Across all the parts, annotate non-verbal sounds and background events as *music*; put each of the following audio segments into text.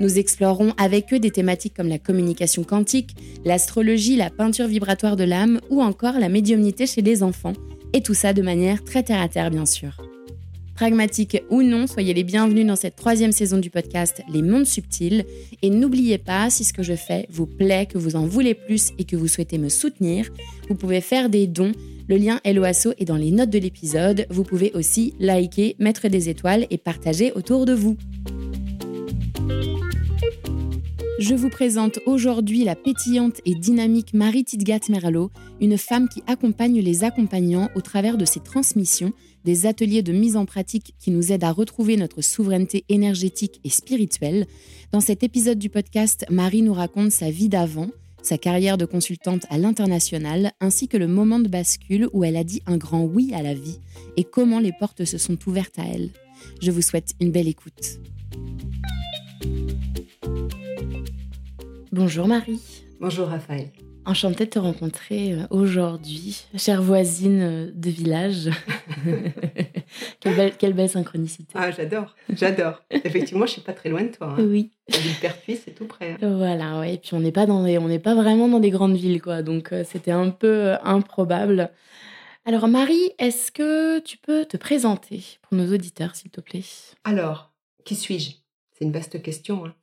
Nous explorerons avec eux des thématiques comme la communication quantique, l'astrologie, la peinture vibratoire de l'âme ou encore la médiumnité chez les enfants, et tout ça de manière très terre-à-terre bien sûr. Pragmatique ou non, soyez les bienvenus dans cette troisième saison du podcast Les Mondes Subtils. Et n'oubliez pas, si ce que je fais vous plaît, que vous en voulez plus et que vous souhaitez me soutenir, vous pouvez faire des dons. Le lien LOASO est dans les notes de l'épisode. Vous pouvez aussi liker, mettre des étoiles et partager autour de vous. Je vous présente aujourd'hui la pétillante et dynamique Marie Tidgat Meralo, une femme qui accompagne les accompagnants au travers de ses transmissions, des ateliers de mise en pratique qui nous aident à retrouver notre souveraineté énergétique et spirituelle. Dans cet épisode du podcast, Marie nous raconte sa vie d'avant, sa carrière de consultante à l'international, ainsi que le moment de bascule où elle a dit un grand oui à la vie et comment les portes se sont ouvertes à elle. Je vous souhaite une belle écoute. Bonjour Marie. Bonjour Raphaël. Enchantée de te rencontrer euh, aujourd'hui, chère voisine euh, de village. *laughs* quelle, belle, synchronicité. Ah, j'adore, j'adore. Effectivement, je suis pas très loin de toi. Hein. Oui. Ville Pertuis, c'est tout près. Hein. Voilà, ouais. Et puis on n'est pas dans on n'est pas vraiment dans des grandes villes, quoi. Donc euh, c'était un peu improbable. Alors Marie, est-ce que tu peux te présenter pour nos auditeurs, s'il te plaît? Alors, qui suis-je? C'est une vaste question. Hein.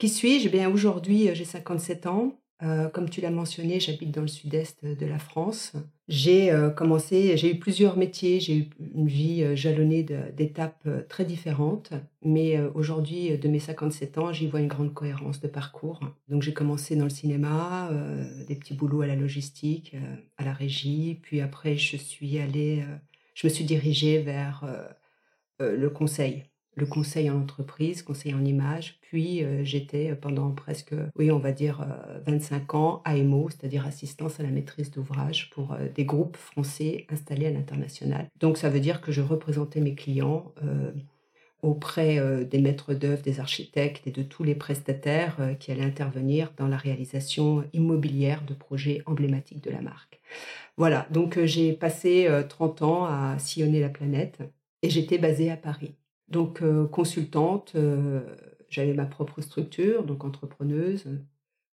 Qui suis-je? Eh Bien aujourd'hui, euh, j'ai 57 ans. Euh, comme tu l'as mentionné, j'habite dans le sud-est de la France. J'ai euh, commencé, j'ai eu plusieurs métiers, j'ai eu une vie jalonnée d'étapes très différentes, mais aujourd'hui, de mes 57 ans, j'y vois une grande cohérence de parcours. Donc j'ai commencé dans le cinéma, des petits boulots à la logistique, à la régie, puis après je suis allée, je me suis dirigée vers le conseil le conseil en entreprise, conseil en image. Puis euh, j'étais pendant presque, oui, on va dire 25 euh, ans AMO, c'est-à-dire assistance à la maîtrise d'ouvrage pour euh, des groupes français installés à l'international. Donc ça veut dire que je représentais mes clients auprès des maîtres d'œuvre, des architectes et de tous les prestataires qui allaient intervenir dans la réalisation immobilière de projets emblématiques de la marque. Voilà, donc j'ai passé 30 ans à sillonner la planète et j'étais basée à Paris. Donc, euh, consultante, euh, j'avais ma propre structure, donc entrepreneuse.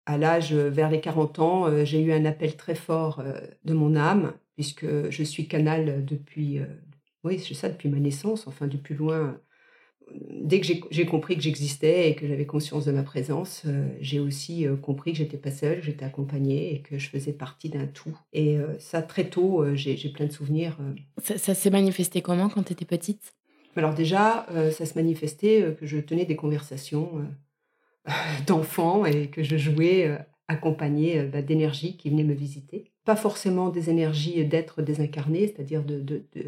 À l'âge, vers les 40 ans, euh, j'ai eu un appel très fort de mon âme, puisque je suis canal depuis, oui, c'est ça, depuis ma naissance, enfin, du plus loin. Dès que j'ai compris que j'existais et que j'avais conscience de ma présence, j'ai aussi compris que j'étais pas seule, j'étais accompagnée et que je faisais partie d'un tout. Et ça, très tôt, j'ai plein de souvenirs. ça s'est manifesté comment quand tu étais petite? Alors déjà, euh, ça se manifestait euh, que je tenais des conversations euh, *laughs* d'enfants et que je jouais accompagnée bah, d'énergies qui venaient me visiter. Pas forcément des énergies d'êtres désincarnés, c'est-à-dire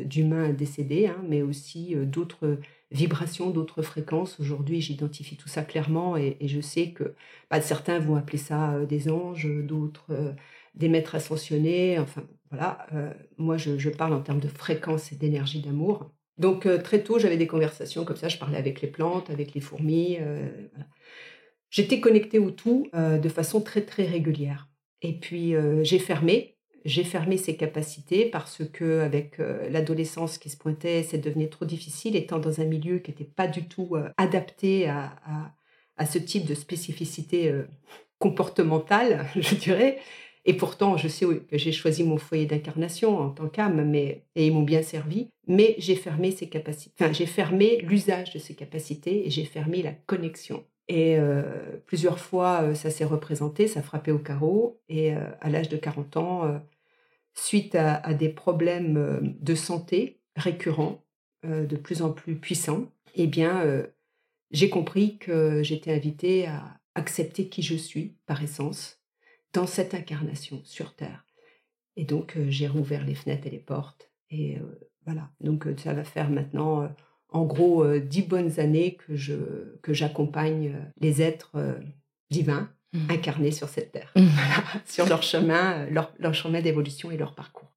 d'humains décédés, hein, mais aussi d'autres vibrations, d'autres fréquences. Aujourd'hui, j'identifie tout ça clairement et, je sais que bah, certains vont appeler ça des anges, d'autres des maîtres ascensionnés. Enfin, voilà. moi, je, je, parle en termes de fréquence et d'énergie d'amour. Donc euh, très tôt, j'avais des conversations comme ça, je parlais avec les plantes, avec les fourmis. Euh, J'étais connectée au tout euh, de façon très très régulière. Et puis j'ai fermé, j'ai fermé ces capacités parce que avec l'adolescence qui se pointait, c'est devenu trop difficile, étant dans un milieu qui n'était pas du tout adapté à, à, ce type de spécificité comportementale, *laughs* je dirais. Et pourtant, je sais que j'ai choisi mon foyer d'incarnation en tant qu'âme, mais et ils m'ont bien servi. Mais j'ai fermé ces capacités. Enfin, j'ai fermé l'usage de ces capacités et j'ai fermé la connexion. Et euh, plusieurs fois, euh, ça s'est représenté, ça frappait au carreau. Et euh, à l'âge de 40 ans, suite à, des problèmes de santé récurrents, de plus en plus puissants, eh bien, j'ai compris que j'étais invitée à accepter qui je suis par essence dans cette incarnation sur Terre. Et donc, j'ai rouvert les fenêtres et les portes. Et voilà, donc ça va faire maintenant, en gros, dix bonnes années que, je, que j'accompagne les êtres divins mmh. incarnés sur cette Terre, mmh. *laughs* sur leur chemin, leur, leur chemin d'évolution et leur parcours.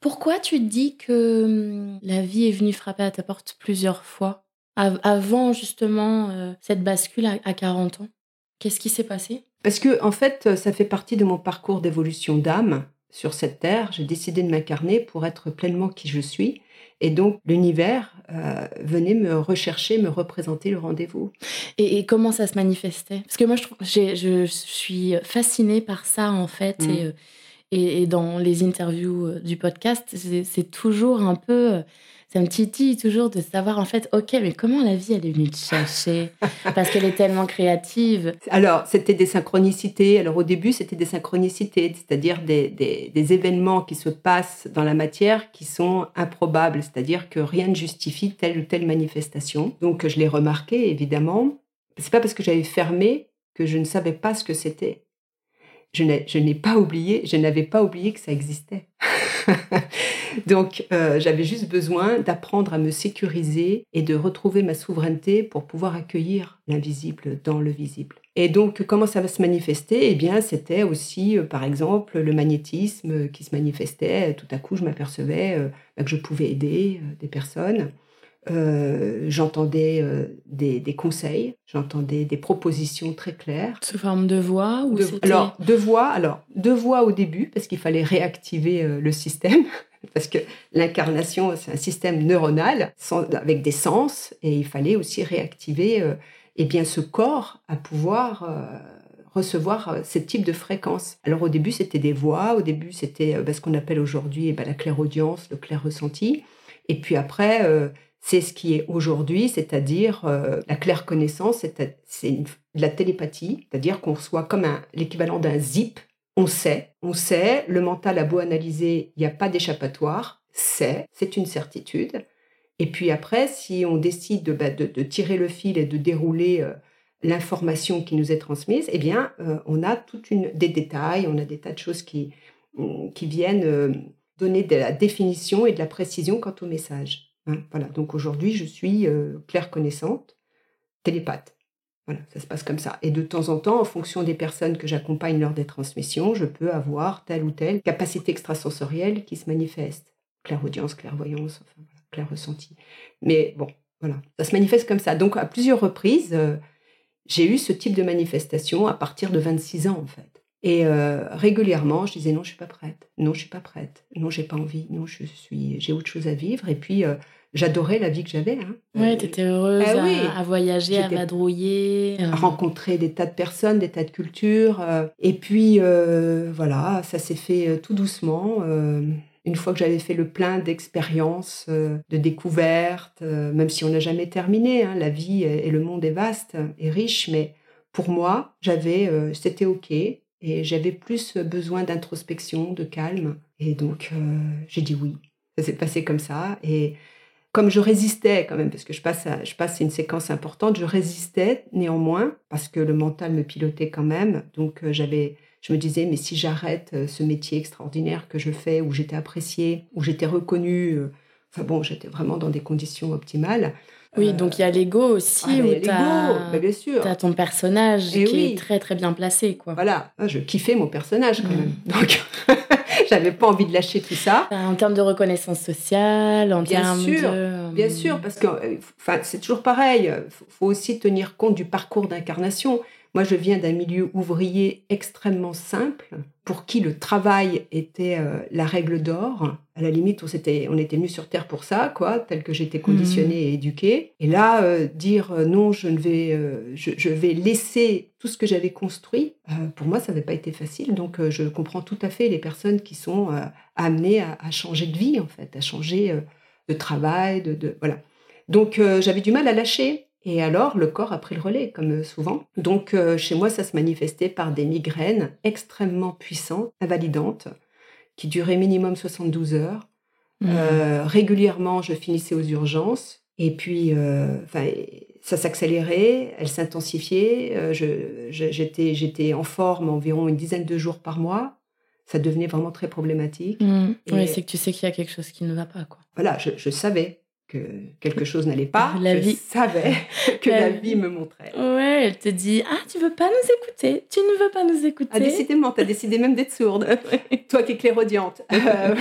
Pourquoi tu dis que mmh, la vie est venue frapper à ta porte plusieurs fois avant justement cette bascule à 40 ans? Qu'est-ce qui s'est passé? Parce que, en fait, ça fait partie de mon parcours d'évolution d'âme sur cette terre. J'ai décidé de m'incarner pour être pleinement qui je suis. Et donc, l'univers euh, venait me rechercher, me représenter le rendez-vous. Et, comment ça se manifestait? Parce que moi, je, je, suis fascinée par ça, en fait. Mmh. Euh, et, et, dans les interviews euh, du podcast, c'est toujours un peu ça me titille toujours de savoir en fait, ok, mais comment la vie elle est venue te chercher? Parce qu'elle est tellement créative. Alors, c'était des synchronicités. Alors, au début, c'était des synchronicités, c'est-à-dire des, des, événements qui se passent dans la matière qui sont improbables, c'est-à-dire que rien ne justifie telle ou telle manifestation. Donc, je l'ai remarqué, évidemment. C'est pas parce que j'avais fermé que je ne savais pas ce que c'était. Je n'ai pas oublié, je n'avais pas oublié que ça existait. *laughs* *laughs* Donc, euh, j'avais juste besoin d'apprendre à me sécuriser et de retrouver ma souveraineté pour pouvoir accueillir l'invisible dans le visible. Et donc, comment ça va se manifester? Eh bien, c'était aussi, euh, par exemple, le magnétisme qui se manifestait. Tout à coup, je m'apercevais euh, bah, que je pouvais aider des personnes. J'entendais des, conseils, j'entendais des propositions très claires. Sous forme de voix ou Alors, de voix, alors, de voix au début, parce qu'il fallait réactiver le système. *laughs* parce que l'incarnation, c'est un système neuronal avec des sens, et il fallait aussi réactiver euh, eh bien, ce corps à pouvoir euh, recevoir euh, ce type de fréquence. Alors au début, c'était des voix, au début, c'était ce qu'on appelle aujourd'hui eh ben, la claire-audience, le clair-ressenti, et puis après, c'est ce qui est aujourd'hui, c'est-à-dire la claire connaissance, c'est de la télépathie, c'est-à-dire qu'on reçoit comme l'équivalent d'un zip on sait, on sait, le mental a beau analyser, il n'y a pas d'échappatoire, c'est, c'est une certitude. Et puis après, si on décide de, bah, tirer le fil et de dérouler euh, l'information qui nous est transmise, eh bien, euh, on a toute une, des détails, on a des tas de choses qui, viennent euh, donner de la définition et de la précision quant au message. Hein. voilà. Donc aujourd'hui, je suis claire connaissante, télépathe. Voilà, ça se passe comme ça. Et de temps en temps, en fonction des personnes que j'accompagne lors des transmissions, je peux avoir telle ou telle capacité extrasensorielle qui se manifeste. Claire-audience, clairvoyance, enfin, clair ressenti. Mais bon, voilà, ça se manifeste comme ça. Donc, à plusieurs reprises, euh, j'ai eu ce type de manifestation à partir de 26 ans, en fait. Et euh, régulièrement, je disais non, je suis pas prête. Non, je suis pas prête. Non, j'ai pas envie. Non, je suis, j'ai autre chose à vivre. Et puis, euh, j'adorais la vie que j'avais. Hein. Oui, tu étais heureuse ah à, voyager, à vadrouiller. À rencontrer des tas de personnes, des tas de cultures. Euh. et puis, euh, voilà, ça s'est fait euh, tout doucement. une fois que j'avais fait le plein d'expériences, de découvertes, même si on n'a jamais terminé, hein, la vie et le monde est vaste et riche, mais pour moi, j'avais, c'était OK. Et j'avais plus besoin d'introspection, de calme. Et donc, j'ai dit oui. Ça s'est passé comme ça. Et comme je résistais quand même, parce que je passe, je passe une séquence importante, je résistais néanmoins, parce que le mental me pilotait quand même. Donc euh, j'avais, je me disais, mais si j'arrête euh, ce métier extraordinaire que je fais, où j'étais appréciée, où j'étais reconnue, euh, enfin bon, j'étais vraiment dans des conditions optimales. Oui, donc il y a l'ego aussi, ah, où bah, bien sûr. as ton personnage qui est très très bien placé. Quoi. Voilà, ah, je kiffais mon personnage quand mm. même. *laughs* Donc *laughs* J'avais pas envie de lâcher tout ça. En termes de reconnaissance sociale, en bien termes sûr, Bien sûr, parce que euh, enfin, c'est toujours pareil. Il faut aussi tenir compte du parcours d'incarnation. Moi, je viens d'un milieu ouvrier extrêmement simple, pour qui le travail était euh, la règle d'or. À la limite, on, était, on était venu sur Terre pour ça, quoi, tel que j'étais conditionnée mmh. et éduquée. Et là, euh, dire euh, non, je, ne vais, je, vais laisser tout ce que j'avais construit, pour moi, ça n'avait pas été facile. Donc, je comprends tout à fait les personnes qui sont amenées à, à, changer de vie, en fait, à changer de travail, de, de voilà. Donc, j'avais du mal à lâcher. Et alors, le corps a pris le relais, comme souvent. Donc, euh, chez moi, ça se manifestait par des migraines extrêmement puissantes, invalidantes, qui durait minimum 72 heures. Mmh. Euh, régulièrement, je finissais aux urgences. Et puis, euh, ça s'accélérait, elle s'intensifiait. Euh, J'étais j'étais en forme environ une dizaine de jours par mois. Ça devenait vraiment très problématique. Mmh. Et- Ouais, c'est que tu sais qu'il y a quelque chose qui ne va pas, quoi. Voilà, je, je savais que quelque chose n'allait pas. La je vie. savais *laughs* que La la, vie. vie me montrait. Ouais, elle te dit Ah, tu veux pas nous écouter Tu ne veux pas nous écouter Ah, décidément, tu as décidé même d'être sourde. *laughs* Toi qui es clairaudiente. *laughs* Euh,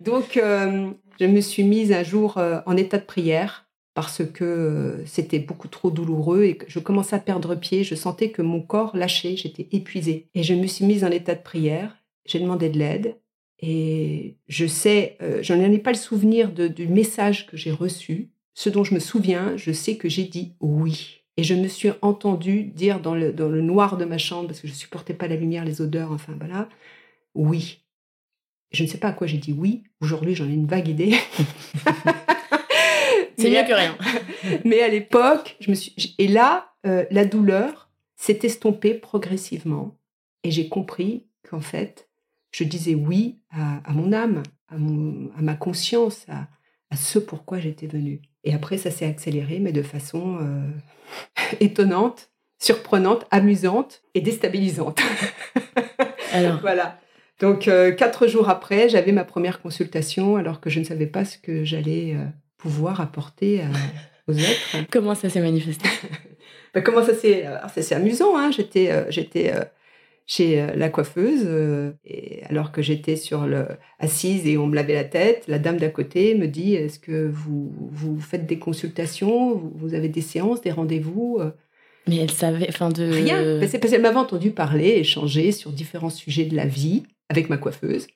donc, euh, je me suis mise un jour euh, en état de prière parce que c'était beaucoup trop douloureux et que je commençais à perdre pied. Je sentais que mon corps lâchait, j'étais épuisée. Et je me suis mise en état de prière. J'ai demandé de l'aide. Et je sais, euh, je n'en ai pas le souvenir de- du message que j'ai reçu. Ce dont je me souviens, je sais que j'ai dit oui. Et je me suis entendue dire dans le, dans le noir de ma chambre, parce que je supportais pas la lumière, les odeurs, enfin voilà, oui. Je ne sais pas à quoi j'ai dit oui. Aujourd'hui, j'en ai une vague idée. *laughs* C'est mieux que rien. *laughs* mais à l'époque, je me suis et là, euh, la douleur s'est estompée progressivement et j'ai compris qu'en fait, je disais oui à, à mon âme, à, mon, à ma conscience, à, à ce pourquoi j'étais venue. Et après, ça s'est accéléré, mais de façon euh, *laughs* étonnante, surprenante, amusante et déstabilisante. *laughs* Alors, voilà. Donc, euh, quatre jours après, j'avais ma première consultation alors que je ne savais pas ce que j'allais euh, pouvoir apporter aux êtres. *laughs* comment ça s'est manifesté? Ben, comment ça s'est... C'est amusant, hein. J'étais, j'étais chez euh, la coiffeuse, euh, et alors que j'étais sur le... assise et on me lavait la tête, la dame d'à côté me dit, est-ce que vous, vous faites des consultations, vous, vous avez des séances, des rendez-vous euh? Mais elle savait, enfin de. Rien. C'est parce qu'elle m'avait entendu parler, échanger sur différents sujets de la vie avec ma coiffeuse.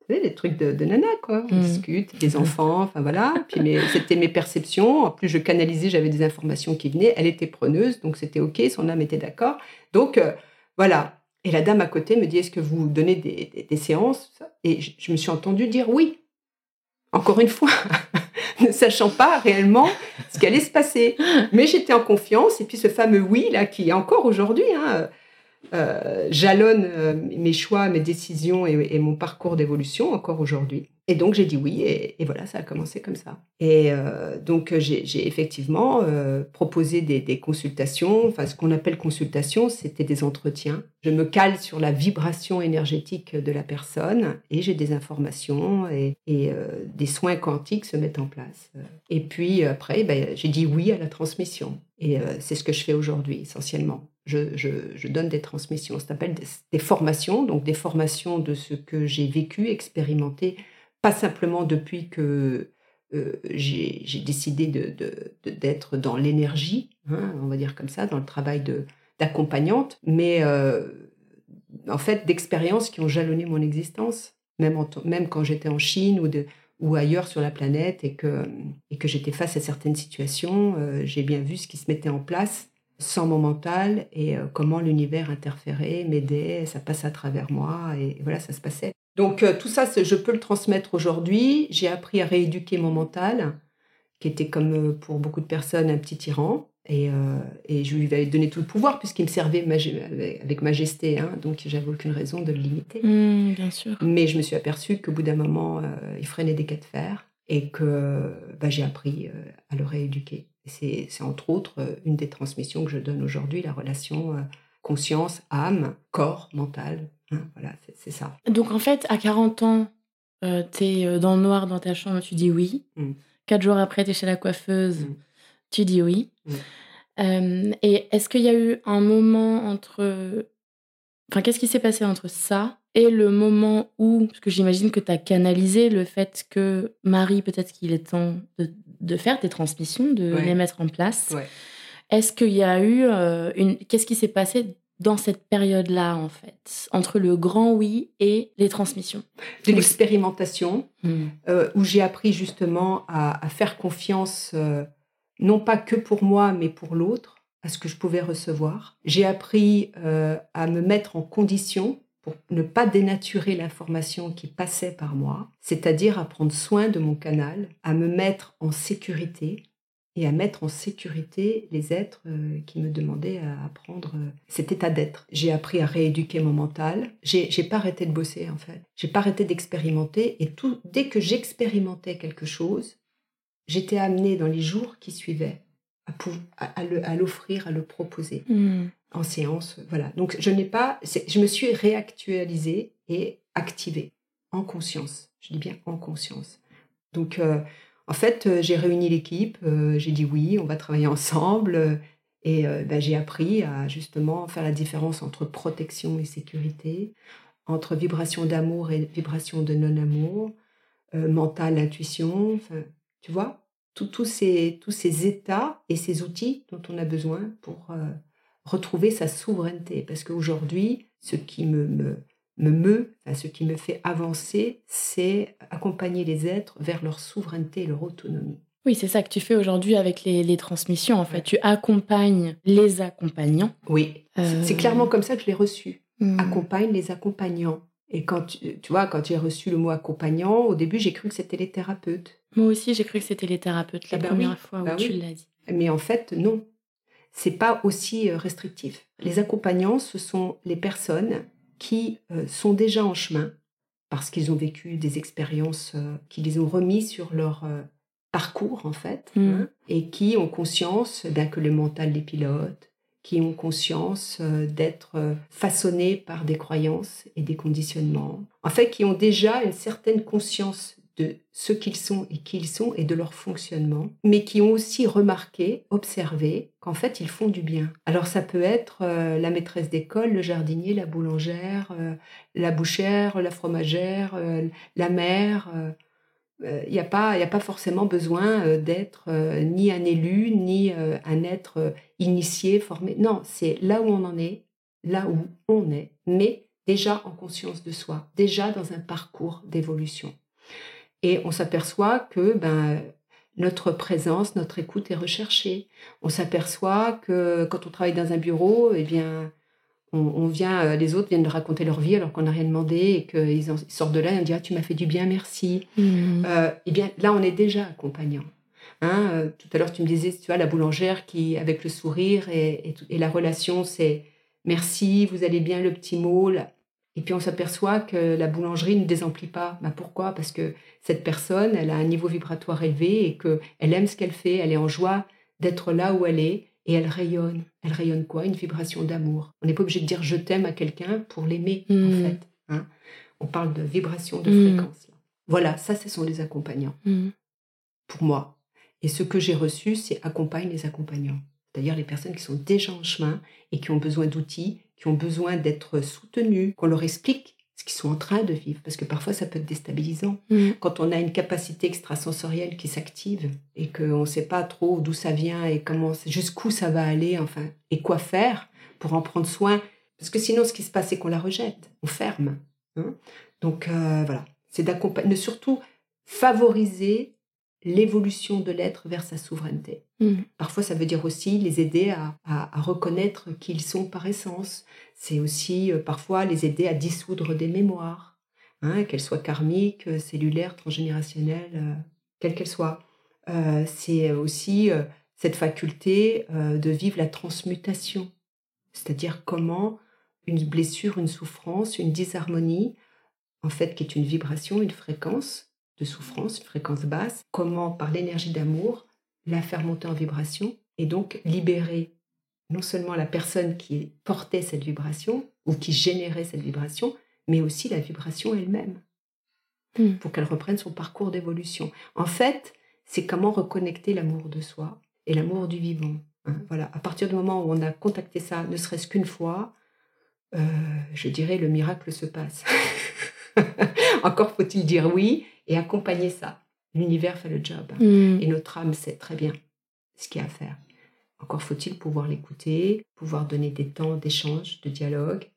Vous savez, les trucs de, de nana, quoi. On Mhm. discute, des enfants, enfin voilà. Puis c'était mes perceptions. En plus, je canalisais, j'avais des informations qui venaient. Elle était preneuse, donc c'était OK, son âme était d'accord. Donc, euh, voilà. Et la dame à côté me dit Est-ce que vous donnez des, séances Et je, je me suis entendue dire oui. Encore une fois, *laughs* ne sachant pas réellement ce qui allait se passer. Mais j'étais en confiance. Et puis ce fameux oui, là, qui est encore aujourd'hui, hein, euh, jalonne euh, mes choix, mes décisions et, mon parcours d'évolution encore aujourd'hui. Et donc j'ai dit oui, et, voilà, ça a commencé comme ça. Et euh, donc j'ai effectivement proposé des, consultations, enfin ce qu'on appelle consultation, c'était des entretiens. Je me cale sur la vibration énergétique de la personne et j'ai des informations et, et, des soins quantiques se mettent en place. Et puis après, ben, j'ai dit oui à la transmission. Et c'est ce que je fais aujourd'hui essentiellement. Je, je, je donne des transmissions. Ça s'appelle des, des formations, donc des formations de ce que j'ai vécu, expérimenté, pas simplement depuis que euh, j'ai décidé d'être de, de, d'être dans l'énergie, hein, on va dire comme ça, dans le travail de- d'accompagnante, mais euh, en fait d'expériences qui ont jalonné mon existence, même, en même quand j'étais en Chine ou, de, ou ailleurs sur la planète et que, et que j'étais face à certaines situations, euh, j'ai bien vu ce qui se mettait en place sans mon mental et euh, comment l'univers interférait, m'aidait, ça passe à travers moi et, voilà, ça se passait. Donc euh, tout ça, je peux le transmettre aujourd'hui. J'ai appris à rééduquer mon mental, qui était comme euh, pour beaucoup de personnes un petit tyran. Et, euh, et je lui avais donné tout le pouvoir puisqu'il me servait avec, majesté, hein, donc j'avais aucune raison de le limiter. Hmm, bien sûr. Mais je me suis aperçue qu'au bout d'un moment, euh, il freinait des cas de fer et que bah, j'ai appris euh, à le rééduquer. Et c'est, c'est entre autres euh, une des transmissions que je donne aujourd'hui, la relation euh, conscience, âme, corps, mental. hein, voilà, c'est, ça. Donc en fait, à 40 ans, euh, t'es euh, dans le noir dans ta chambre, tu dis oui. Mm. Quatre jours après, t'es chez la coiffeuse, Mm. tu dis oui. Mm. Euh, et est-ce qu'il y a eu un moment entre... Enfin, qu'est-ce qui s'est passé entre ça et le moment où, parce que j'imagine que tu as canalisé le fait que Marie, peut-être qu'il est temps de, de faire tes transmissions, de Ouais. les mettre en place. Ouais. Est-ce qu'il y a eu euh, une... Qu'est-ce qui s'est passé dans cette période-là, en fait, entre le grand oui et les transmissions? De l'expérimentation, Hmm. euh, où j'ai appris justement à, à faire confiance, euh, non pas que pour moi, mais pour l'autre, à ce que je pouvais recevoir. J'ai appris euh, à me mettre en condition pour ne pas dénaturer l'information qui passait par moi, c'est-à-dire à prendre soin de mon canal, à me mettre en sécurité, et à mettre en sécurité les êtres euh, qui me demandaient à apprendre euh, cet état d'être. J'ai appris à rééduquer mon mental. J'ai, j'ai pas arrêté de bosser en fait. J'ai pas arrêté d'expérimenter et tout dès que j'expérimentais quelque chose, j'étais amenée dans les jours qui suivaient à, à, l'offrir, à le proposer hmm. en séance. Voilà. Donc je n'ai pas, je me suis réactualisée et activée en conscience. Je dis bien en conscience. Donc euh, en fait, euh, j'ai réuni l'équipe, euh, j'ai dit oui, on va travailler ensemble. Et ben, j'ai appris à justement faire la différence entre protection et sécurité, entre vibration d'amour et vibration de non-amour, mental, intuition. tu vois? Tous ces, tous ces états et ces outils dont on a besoin pour euh, retrouver sa souveraineté. Parce qu'aujourd'hui, ce qui me, me, me meut, ce qui me fait avancer, c'est accompagner les êtres vers leur souveraineté et leur autonomie. Oui, c'est ça que tu fais aujourd'hui avec les, les, transmissions. En fait, tu accompagnes les accompagnants. Oui, c'est euh, clairement comme ça que je l'ai reçu. Hmm. Accompagne les accompagnants. Et quand tu, vois, quand j'ai reçu le mot accompagnant, au début, j'ai cru que c'était les thérapeutes. Moi aussi, j'ai cru que c'était les thérapeutes la eh ben première fois où ben tu l'as dit. Mais en fait, non. C'est pas aussi euh, restrictif. Les accompagnants, ce sont les personnes qui euh, sont déjà en chemin parce qu'ils ont vécu des expériences euh, qui les ont remis sur leur parcours, en fait, mmh. hein, et qui ont conscience ben, que le mental les pilote, qui ont conscience d'être façonnés par des croyances et des conditionnements. En fait, qui ont déjà une certaine conscience de ce qu'ils sont et qui ils sont et de leur fonctionnement, mais qui ont aussi remarqué, observé qu'en fait ils font du bien. Alors ça peut être euh, la maîtresse d'école, le jardinier, la boulangère, la bouchère, la fromagère, la mère, il euh, n'y a, pas, a pas forcément besoin euh, d'être euh, ni un élu, ni un être initié, formé. Non, c'est là où on en est, là où on est, mais déjà en conscience de soi, déjà dans un parcours d'évolution. Et on s'aperçoit que ben, notre présence, notre écoute est recherchée. On s'aperçoit que quand on travaille dans un bureau, eh bien, on, vient, euh, les autres viennent de raconter leur vie alors qu'on n'a rien demandé et qu'ils sortent de là et on dit ah, tu m'as fait du bien, merci. Mmh. Euh, eh bien là, on est déjà accompagnant. Hein, euh, tout à l'heure, tu me disais, tu vois, la boulangère qui, avec le sourire et, la relation, c'est merci, vous allez bien, le petit mot. Et puis on s'aperçoit que la boulangerie ne désemplit pas. Bah, pourquoi? Parce que cette personne, elle a un niveau vibratoire élevé et qu'elle aime ce qu'elle fait, elle est en joie d'être là où elle est et elle rayonne. Elle rayonne quoi? Une vibration d'amour. On n'est pas obligé de dire je t'aime à quelqu'un pour l'aimer, en hmm. fait. Hein. On parle de vibration de hmm. fréquence. Voilà, ça, ce sont les accompagnants. Hmm. Pour moi. Et ce que j'ai reçu, c'est accompagne les accompagnants. C'est-à-dire les personnes qui sont déjà en chemin et qui ont besoin d'outils, qui ont besoin d'être soutenues, qu'on leur explique ce qu'ils sont en train de vivre, parce que parfois ça peut être déstabilisant. Mm. Quand on a une capacité extrasensorielle qui s'active et qu'on ne sait pas trop d'où ça vient et comment, jusqu'où ça va aller, enfin, et quoi faire pour en prendre soin. Parce que sinon, ce qui se passe, c'est qu'on la rejette, on ferme. Hein. Donc euh, voilà, c'est d'accompagner, surtout favoriser l'évolution de l'être vers sa souveraineté. Mm. Parfois, ça veut dire aussi les aider à, reconnaître qui ils sont par essence. C'est aussi euh, parfois les aider à dissoudre des mémoires, hein, qu'elles soient karmiques, euh, cellulaires, transgénérationnelles, euh, quelles qu'elles soient. c'est aussi cette faculté de vivre la transmutation, c'est-à-dire comment une blessure, une souffrance, une disharmonie, en fait, qui est une vibration, une fréquence, de souffrance, une fréquence basse, comment par l'énergie d'amour la faire monter en vibration et donc libérer non seulement la personne qui portait cette vibration ou qui générait cette vibration, mais aussi la vibration elle-même hmm. pour qu'elle reprenne son parcours d'évolution. En fait, c'est comment reconnecter l'amour de soi et l'amour du vivant. Hein. voilà, à partir du moment où on a contacté ça, ne serait-ce qu'une fois, euh, je dirais le miracle se passe. *laughs* Encore faut-il dire oui et accompagner ça. L'univers fait le job. Mm. Et notre âme sait très bien ce qu'il y a à faire. Encore faut-il pouvoir l'écouter, pouvoir donner des temps d'échange, de dialogue.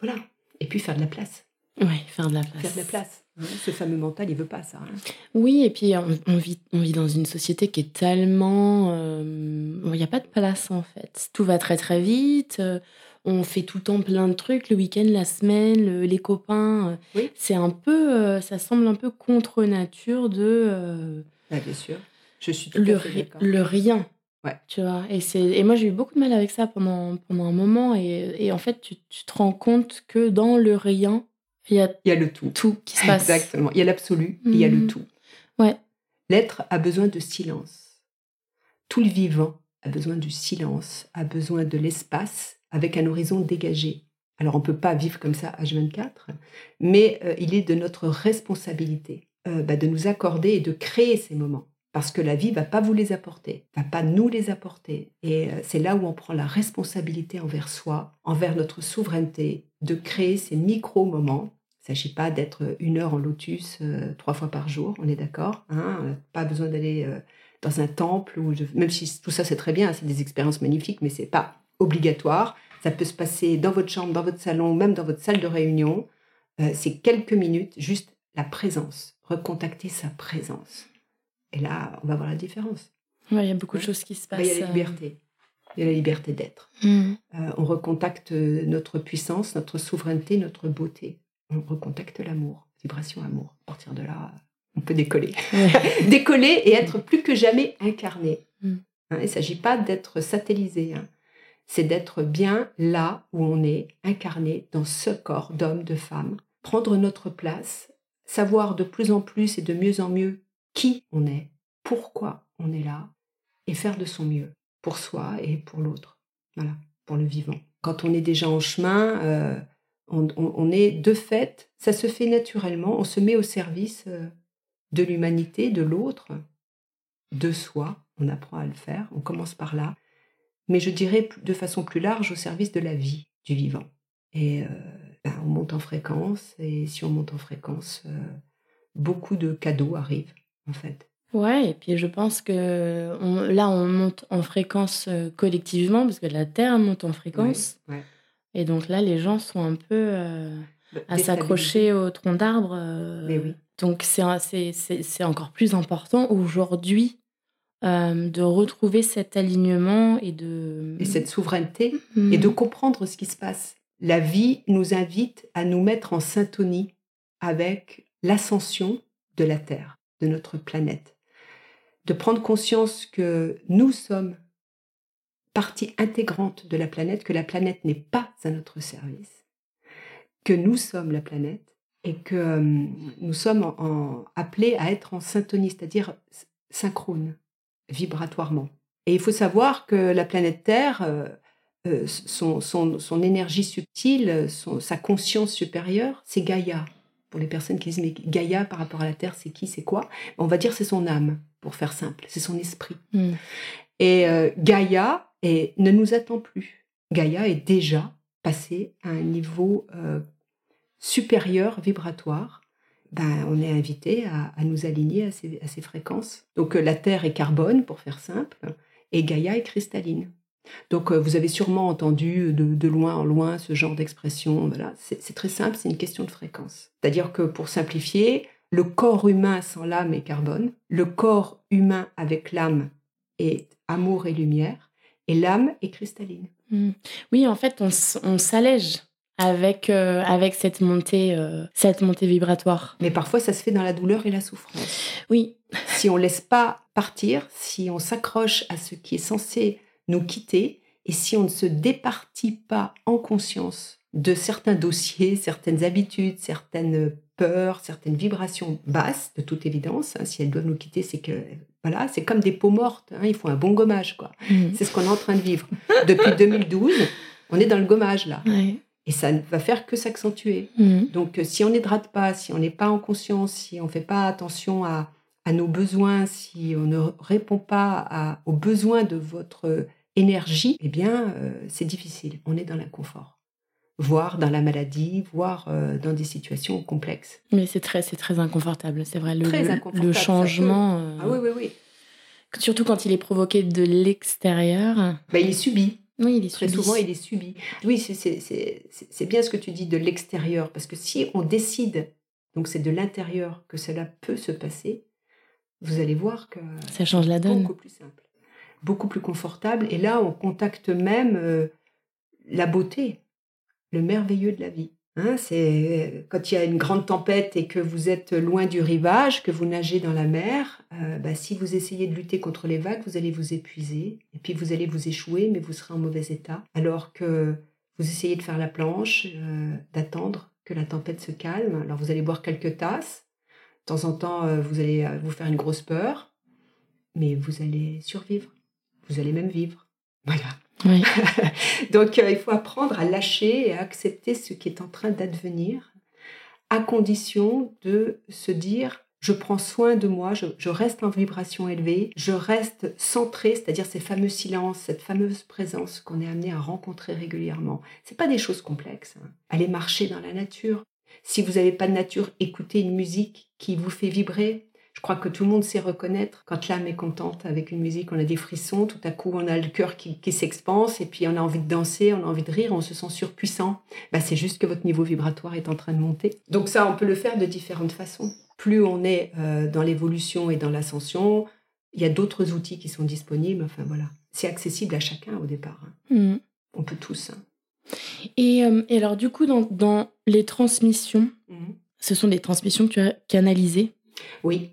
Voilà. Et puis faire de la place. Oui, faire de la place. Faire de la place. Ce fameux mental, il veut pas ça. Hein. Oui, et puis on, vit, on vit dans une société qui est tellement... Euh, il n'y a pas de place en fait. Tout va très très vite. Euh, on fait tout le temps plein de trucs, le week-end, la semaine, les copains. C'est un peu, euh, ça semble un peu contre nature de. Ah, bien sûr. Je suis tout le, à fait d'accord. le rien. Ouais. Tu vois, et, c'est, et moi j'ai eu beaucoup de mal avec ça pendant, pendant un moment. Et, et en fait, tu, tu te rends compte que dans le rien, il y a Il y a le tout. tout qui se passe. Exactement. Il y a l'absolu, et il y a le Mhm. tout. Ouais. L'être a besoin de silence. Tout le vivant a besoin du silence, a besoin de l'espace avec un horizon dégagé. Alors on ne peut pas vivre comme ça H24, mais euh, il est de notre responsabilité euh, bah, de nous accorder et de créer ces moments. Parce que la vie va pas vous les apporter, va pas nous les apporter. Et euh, c'est là où on prend la responsabilité envers soi, envers notre souveraineté, de créer ces micro-moments. Il ne s'agit pas d'être une heure en lotus trois fois par jour, on est d'accord. Hein pas besoin d'aller dans un temple, ou même si tout ça c'est très bien, c'est des expériences magnifiques, mais c'est pas obligatoire. Ça peut se passer dans votre chambre, dans votre salon, même dans votre salle de réunion. Euh, c'est quelques minutes, juste la présence, recontacter sa présence. Et là, on va voir la différence. Ouais, il y a beaucoup de choses qui se Bah, passent. Il y a la euh, liberté. Il y a la liberté d'être. mhm. Euh, on recontacte euh, notre puissance, notre souveraineté, notre beauté. On recontacte l'amour, vibration amour. À partir de là, on peut décoller. Ouais. *laughs* décoller et être plus que jamais incarné. Mm. Hein, il ne s'agit pas d'être satellisé. hein. C'est d'être bien là où on est, incarné dans ce corps d'homme, de femme. Prendre notre place, savoir de plus en plus et de mieux en mieux qui on est, pourquoi on est là, et faire de son mieux pour soi et pour l'autre. Voilà, pour le vivant. Quand on est déjà en chemin, euh, on, est de fait, ça se fait naturellement, on se met au service euh, de l'humanité, de l'autre, de soi. On apprend à le faire, on commence par là. Mais je dirais de façon plus large au service de la vie, du vivant. Et euh, ben, on monte en fréquence, et si on monte en fréquence, euh, beaucoup de cadeaux arrivent, en fait. Ouais, et puis je pense que on- là, on monte en fréquence euh, collectivement, parce que la Terre monte en fréquence. Ouais, ouais. Et donc là, les gens sont un peu euh, à s'accrocher au tronc d'arbre. Mais oui. Donc c'est encore plus important aujourd'hui euh, de retrouver cet alignement et de... Et cette souveraineté, Mhm. et de comprendre ce qui se passe. La vie nous invite à nous mettre en syntonie avec l'ascension de la Terre, de notre planète. De prendre conscience que nous sommes partie intégrante de la planète, que la planète n'est pas à notre service, que nous sommes la planète et que euh, nous sommes en- en- appelés à être en syntonie, c'est-à-dire synchrone, vibratoirement. Et il faut savoir que la planète Terre, euh, euh, son, son- son énergie subtile, son- sa conscience supérieure, c'est Gaïa. Pour les personnes qui disent, mais Gaïa par rapport à la Terre, c'est qui, c'est quoi? On va dire c'est son âme, pour faire simple, c'est son esprit. Mhm. Et euh, Gaïa est- ne nous attend plus. Gaïa est déjà passée à un niveau euh, supérieur vibratoire. Ben, on est invité à, nous aligner à ces, fréquences. Donc euh, la Terre est carbone, pour faire simple, et Gaïa est cristalline. Donc euh, vous avez sûrement entendu de, loin en loin ce genre d'expression. Voilà, c'est très simple, c'est une question de fréquence. C'est-à-dire que pour simplifier, le corps humain sans l'âme est carbone, le corps humain avec l'âme est amour et lumière, et l'âme est cristalline. Mhm. Oui, en fait, on s'allège avec, euh, avec cette, montée, euh, cette montée vibratoire. Mais parfois, ça se fait dans la douleur et la souffrance. Oui, *laughs* Si on laisse pas partir, si on s'accroche à ce qui est censé nous quitter, et si on ne se départit pas en conscience de certains dossiers, certaines habitudes, certaines peurs, certaines vibrations basses, de toute évidence, hein, si elles doivent nous quitter, c'est que voilà, c'est comme des peaux mortes, hein, il faut un bon gommage, quoi. Mhm. C'est ce qu'on est en train de vivre. Depuis 2012, on est dans le gommage là. Ouais. Et ça ne va faire que s'accentuer. Mhm. Donc, euh, si on n'hydrate pas, si on n'est pas en conscience, si on ne fait pas attention à, à nos besoins, si on ne répond pas à- aux besoins de votre énergie, eh bien, euh, c'est difficile. On est dans l'inconfort, voire dans la maladie, voire euh, dans des situations complexes. Mais c'est très, c'est très inconfortable, c'est vrai. Le, Très le- inconfortable, le changement, euh, Ah oui, oui, oui. surtout quand il est provoqué de l'extérieur. Ben, il est subi. Oui, il est Très subi. souvent, il est subi. Oui, c'est bien ce que tu dis de l'extérieur, parce que si on décide, donc c'est de l'intérieur que cela peut se passer, vous allez voir que Ça change la donne. beaucoup plus simple, beaucoup plus confortable. Et là, on contacte même euh, la beauté, le merveilleux de la vie. Hein, c'est quand il y a une grande tempête et que vous êtes loin du rivage, que vous nagez dans la mer, euh, bah, si vous essayez de lutter contre les vagues, vous allez vous épuiser et puis vous allez vous échouer, mais vous serez en mauvais état. Alors que vous essayez de faire la planche, euh, d'attendre que la tempête se calme. Alors vous allez boire quelques tasses. De temps en temps, euh, vous allez vous faire une grosse peur, mais vous allez survivre. Vous allez même vivre. Voilà. *laughs* Donc euh, il faut apprendre à lâcher et à accepter ce qui est en train d'advenir, à condition de se dire je prends soin de moi, je, reste en vibration élevée, je reste centré, c'est-à-dire ces fameux silences, cette fameuse présence qu'on est amené à rencontrer régulièrement. C'est pas des choses complexes. Hein. Allez marcher dans la nature. Si vous n'avez pas de nature, écoutez une musique qui vous fait vibrer, je crois que tout le monde sait reconnaître quand l'âme est contente avec une musique, on a des frissons, tout à coup on a le cœur qui, s'expanse et puis on a envie de danser, on a envie de rire, on se sent surpuissant. Bah, c'est juste que votre niveau vibratoire est en train de monter. Donc ça, on peut le faire de différentes façons. Plus on est euh, dans l'évolution et dans l'ascension, il y a d'autres outils qui sont disponibles. Enfin voilà, c'est accessible à chacun au départ. Hein. Mmh. On peut tous. Hein. Euh, et, alors du coup, dans, les transmissions, mmh. ce sont des transmissions que tu as canalisées? Oui,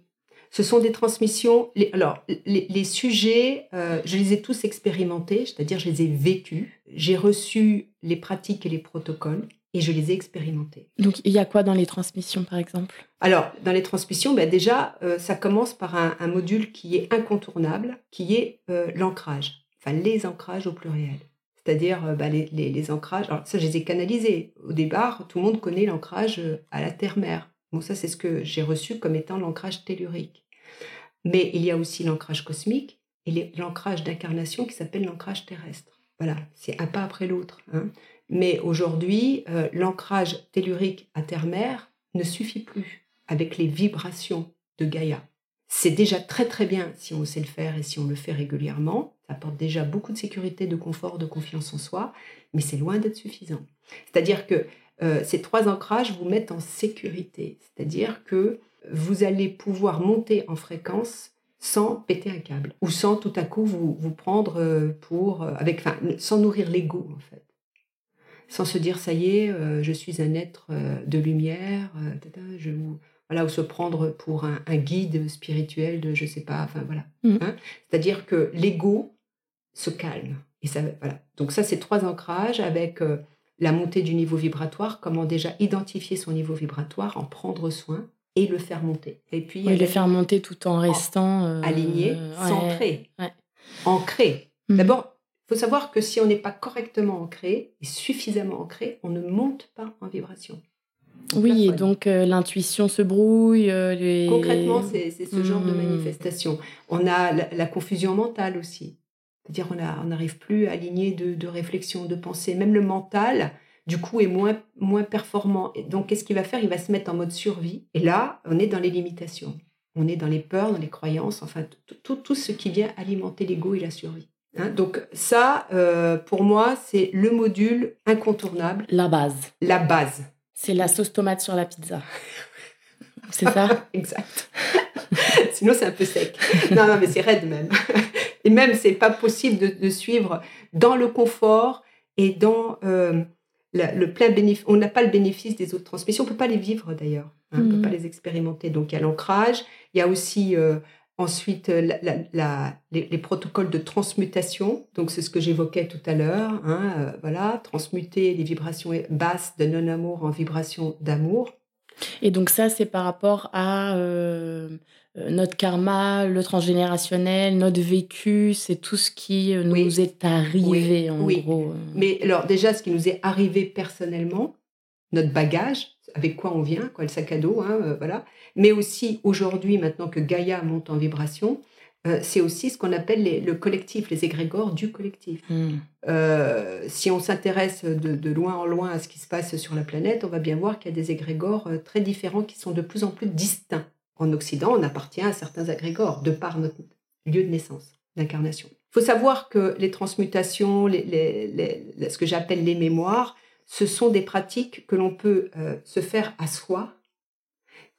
ce sont des transmissions. alors, les, sujets, euh, je les ai tous expérimentés, c'est-à-dire je les ai vécus. J'ai reçu les pratiques et les protocoles et je les ai expérimentés. Donc, il y a quoi dans les transmissions, par exemple? Alors, dans les transmissions, ben déjà, euh, ça commence par un, module qui est incontournable, qui est euh, l'ancrage, enfin les ancrages au pluriel. C'est-à-dire ben, les, les, ancrages. Alors, ça, je les ai canalisés. Au départ, tout le monde connaît l'ancrage à la terre-mère. Bon, ça, c'est ce que j'ai reçu comme étant l'ancrage tellurique. Mais il y a aussi l'ancrage cosmique et l'ancrage d'incarnation qui s'appelle l'ancrage terrestre. Voilà, c'est un pas après l'autre. Hein. Mais aujourd'hui, euh, l'ancrage tellurique à terre-mère ne suffit plus avec les vibrations de Gaïa. C'est déjà très très bien si on sait le faire et si on le fait régulièrement. Ça apporte déjà beaucoup de sécurité, de confort, de confiance en soi, mais c'est loin d'être suffisant. C'est-à-dire que euh, ces trois ancrages vous mettent en sécurité. C'est-à-dire que vous allez pouvoir monter en fréquence sans péter un câble ou sans tout à coup vous, vous prendre euh, pour euh, avec enfin sans nourrir l'ego en fait sans se dire ça y est euh, je suis un être de lumière je voilà ou se prendre pour un, guide spirituel de je sais pas enfin voilà mmh. hein. c'est-à-dire que l'ego se calme et ça voilà donc ça c'est trois ancrages avec la montée du niveau vibratoire comment déjà identifier son niveau vibratoire en prendre soin et le faire monter. Et puis le faire monter tout en restant euh, aligné, centré, ancré. Hmm. D'abord, il faut savoir que si on n'est pas correctement ancré et suffisamment ancré, on ne monte pas en vibration. oui, et donc euh, l'intuition se brouille. Euh, Concrètement, c'est ce genre de hmm. manifestation. On a la, confusion mentale aussi. C'est-à-dire on n'arrive plus à aligner de, de réflexion, de pensée. Même le mental, du coup, est moins, moins performant. Et donc, qu'est-ce qu'il va faire? Il va se mettre en mode survie. Et là, on est dans les limitations. On est dans les peurs, dans les croyances, enfin, tout, tout ce qui vient alimenter l'ego et la survie. Hein? donc ça, euh, pour moi, c'est le module incontournable. La base. La base. C'est la sauce tomate sur la pizza. C'est ça? *laughs* Exact. *laughs* Sinon, c'est un peu sec. Non, non, mais c'est raide même. *laughs* Et même, c'est pas possible de, suivre dans le confort et dans euh, le plein bénéfice, on n'a pas le bénéfice des autres transmissions, on peut pas les vivre d'ailleurs, hein, on ne peut pas mhm. les expérimenter. Donc il y a l'ancrage, il y a aussi euh, ensuite euh, les, protocoles de transmutation. Donc c'est ce que j'évoquais tout à l'heure, hein, euh, voilà, transmuter les vibrations basses de non-amour en vibrations d'amour. Et donc ça, c'est par rapport à euh, notre karma, le transgénérationnel, notre vécu, c'est tout ce qui euh, nous est arrivé en gros. Euh. Mais alors déjà, ce qui nous est arrivé personnellement, notre bagage, avec quoi on vient, quoi, le sac à dos, hein, voilà. Mais aussi aujourd'hui, maintenant que Gaïa monte en vibration, c'est aussi ce qu'on appelle le collectif, les égrégores du collectif. Hmm. si on s'intéresse de, de, loin en loin à ce qui se passe sur la planète, on va bien voir qu'il y a des égrégores très différents qui sont de plus en plus distincts en Occident, on appartient à certains agrégores de par notre lieu de naissance, d'incarnation. Il faut savoir que les transmutations, ce que j'appelle les mémoires, ce sont des pratiques que l'on peut euh, se faire à soi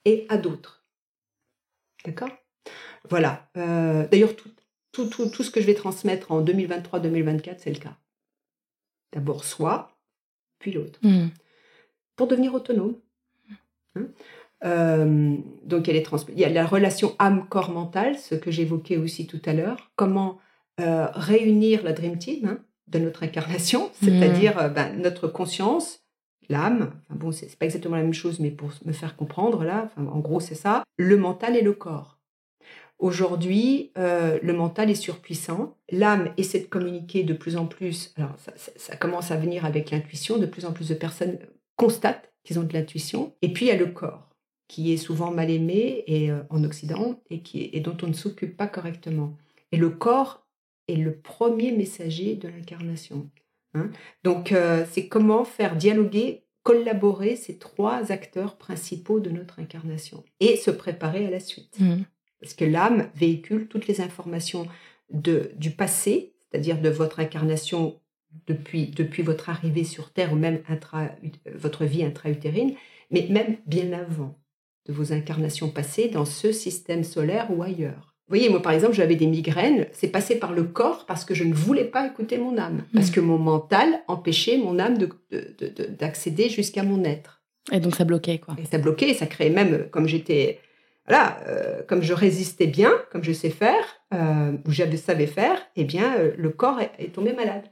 et à d'autres. D'accord? Voilà. Euh, d'ailleurs, tout, tout, ce que je vais transmettre en 2023-2024, c'est le cas. D'abord soi, puis l'autre. Mmh. pour devenir autonome. Hein? Euh, donc il y, a il y a la relation âme-corps-mental, ce que j'évoquais aussi tout à l'heure. Comment euh, réunir la Dream Team hein, de notre incarnation, *laughs* c'est-à-dire euh, ben, notre conscience, l'âme. Enfin bon, c'est pas exactement la même chose, mais pour me faire comprendre là, en gros c'est ça. Le mental et le corps. Aujourd'hui, le mental est surpuissant. L'âme essaie de communiquer de plus en plus. Alors, ça, ça commence à venir avec l'intuition. De plus en plus de personnes constatent qu'ils ont de l'intuition. Et puis, il y a le corps qui est souvent mal aimé et, euh, en Occident et, qui et dont on ne s'occupe pas correctement. Et le corps est le premier messager de l'incarnation. Hein. Donc, euh, c'est comment faire dialoguer, collaborer ces trois acteurs principaux de notre incarnation et se préparer à la suite. Mmh. Parce que l'âme véhicule toutes les informations de, du passé, c'est-à-dire de votre incarnation depuis, depuis votre arrivée sur Terre ou même intra, votre vie intra-utérine, mais même bien avant de vos incarnations passées dans ce système solaire ou ailleurs. Vous voyez, moi par exemple, j'avais des migraines, c'est passé par le corps parce que je ne voulais pas écouter mon âme, parce hmm. que mon mental empêchait mon âme d'accéder de, jusqu'à mon être. Et donc ça bloquait quoi. Et ça bloquait, ça créait même, comme j'étais, voilà, euh, comme je résistais bien, comme je sais faire, euh, ou je savais faire, eh bien euh, le corps est, tombé malade.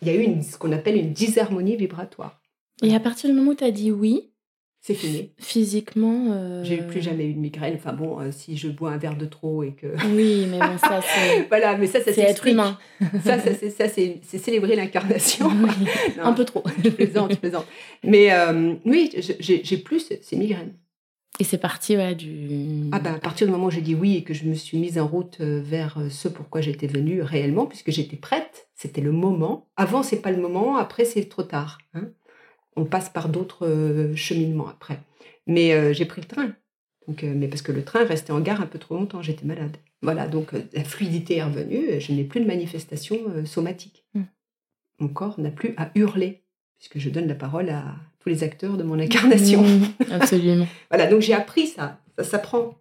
Il y a eu une, ce qu'on appelle une disharmonie vibratoire. Et à partir du moment où tu as dit oui, c'est fini. Physiquement. Euh... J'ai plus jamais eu de migraine. Enfin bon, euh, si je bois un verre de trop et que. Oui, mais bon, ça *laughs* c'est. voilà, mais ça, ça c'est être humain. ça, ça c'est ça, c'est célébrer l'incarnation. *laughs* un peu trop. je plaisante, je plaisante. Mais euh, oui, j'ai plus ces migraines. Et c'est parti ouais, du. Ah ben, à partir du moment où j'ai dit oui et que je me suis mise en route vers ce pourquoi j'étais venue réellement, puisque j'étais prête, c'était le moment. Avant, c'est pas le moment, après, c'est trop tard. Hein on passe par d'autres euh, cheminements après. Mais euh, j'ai pris le train. Donc, euh, mais parce que le train restait en gare un peu trop longtemps, j'étais malade. Voilà, donc la fluidité est revenue, je n'ai plus de manifestation somatique. Hmm. Mon corps n'a plus à hurler, puisque je donne la parole à tous les acteurs de mon incarnation. Hmm, *laughs* absolument. voilà, donc j'ai appris ça, ça s'apprend.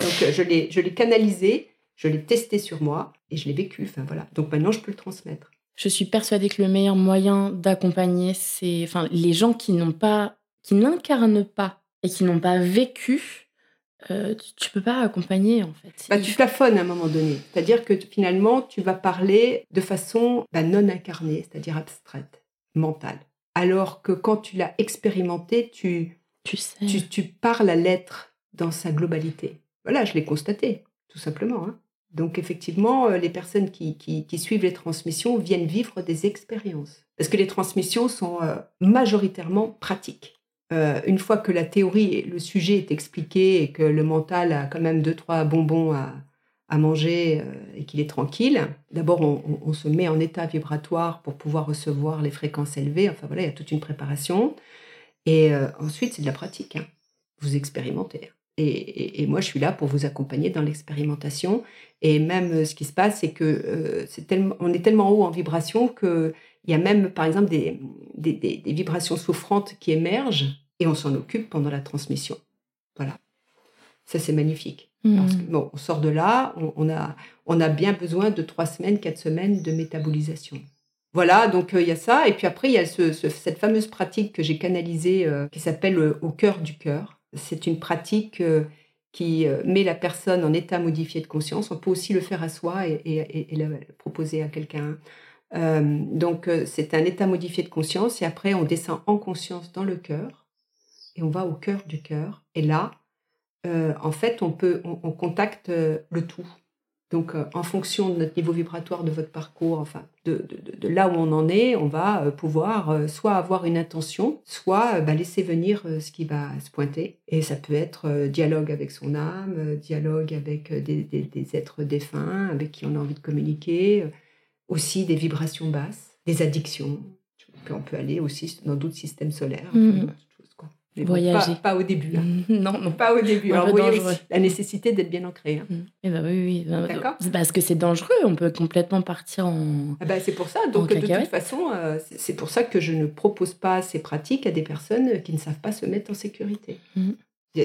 Donc je l'ai, je l'ai canalisé, je l'ai testé sur moi et je l'ai vécu. Enfin voilà, donc maintenant je peux le transmettre. Je suis persuadée que le meilleur moyen d'accompagner, c'est enfin, les gens qui n'ont pas, qui n'incarnent pas et qui n'ont pas vécu. Euh, tu, ne peux pas accompagner en fait. Bah, tu plafonnes à un moment donné. C'est-à-dire que finalement, tu vas parler de façon bah, non incarnée, c'est-à-dire abstraite, mentale. Alors que quand tu l'as expérimenté, tu, tu, sais. tu, tu parles à l'être dans sa globalité. Voilà, je l'ai constaté, tout simplement. Hein. Donc effectivement, euh, les personnes qui, suivent les transmissions viennent vivre des expériences. Parce que les transmissions sont euh, majoritairement pratiques. Euh, une fois que la théorie le sujet est expliqué et que le mental a quand même deux, trois bonbons à, manger et qu'il est tranquille, d'abord on, se met en état vibratoire pour pouvoir recevoir les fréquences élevées. Enfin voilà, il y a toute une préparation. Et ensuite, c'est de la pratique. Hein. Vous expérimentez. Et, moi, je suis là pour vous accompagner dans l'expérimentation. Et même, euh, ce qui se passe, c'est que euh, c'est tellement, on est tellement haut en vibration qu'il y a même, par exemple, des, des, vibrations souffrantes qui émergent et on s'en occupe pendant la transmission. Voilà. Ça, c'est magnifique. Parce que, mmh. bon, on sort de là, on, a, on a bien besoin de trois semaines, quatre semaines de métabolisation. Voilà, donc euh, il y a ça. Et puis après, il y a cette fameuse pratique que j'ai canalisée qui s'appelle Au cœur du cœur c'est une pratique euh, qui euh, met la personne en état modifié de conscience. On peut aussi le faire à soi et, le proposer à quelqu'un. Euh, donc, c'est un état modifié de conscience et après, on descend en conscience dans le cœur et on va au cœur du cœur. Et là, en fait, on peut, on contacte le tout. Donc, euh, en fonction de notre niveau vibratoire, de votre parcours, enfin, de, là où on en est, on va euh, pouvoir euh, soit avoir une intention, soit bah, laisser venir ce qui va se pointer. Et ça peut être dialogue avec son âme, dialogue avec des, des, êtres défunts, avec qui on a envie de communiquer, aussi des vibrations basses, des addictions. on peut aller aussi dans d'autres systèmes solaires. Mmh. Voyager. pas, au début. Hein. *laughs* non, non. Pas au début. Alors, la nécessité d'être bien ancré. Hein. Mm. Eh ben, oui, oui. D'accord. Parce que c'est dangereux. On peut complètement partir en. Ah ben, c'est pour ça. Donc, de toute façon, euh, c'est pour ça que je ne propose pas ces pratiques à des personnes qui ne savent pas se mettre en sécurité. Mm.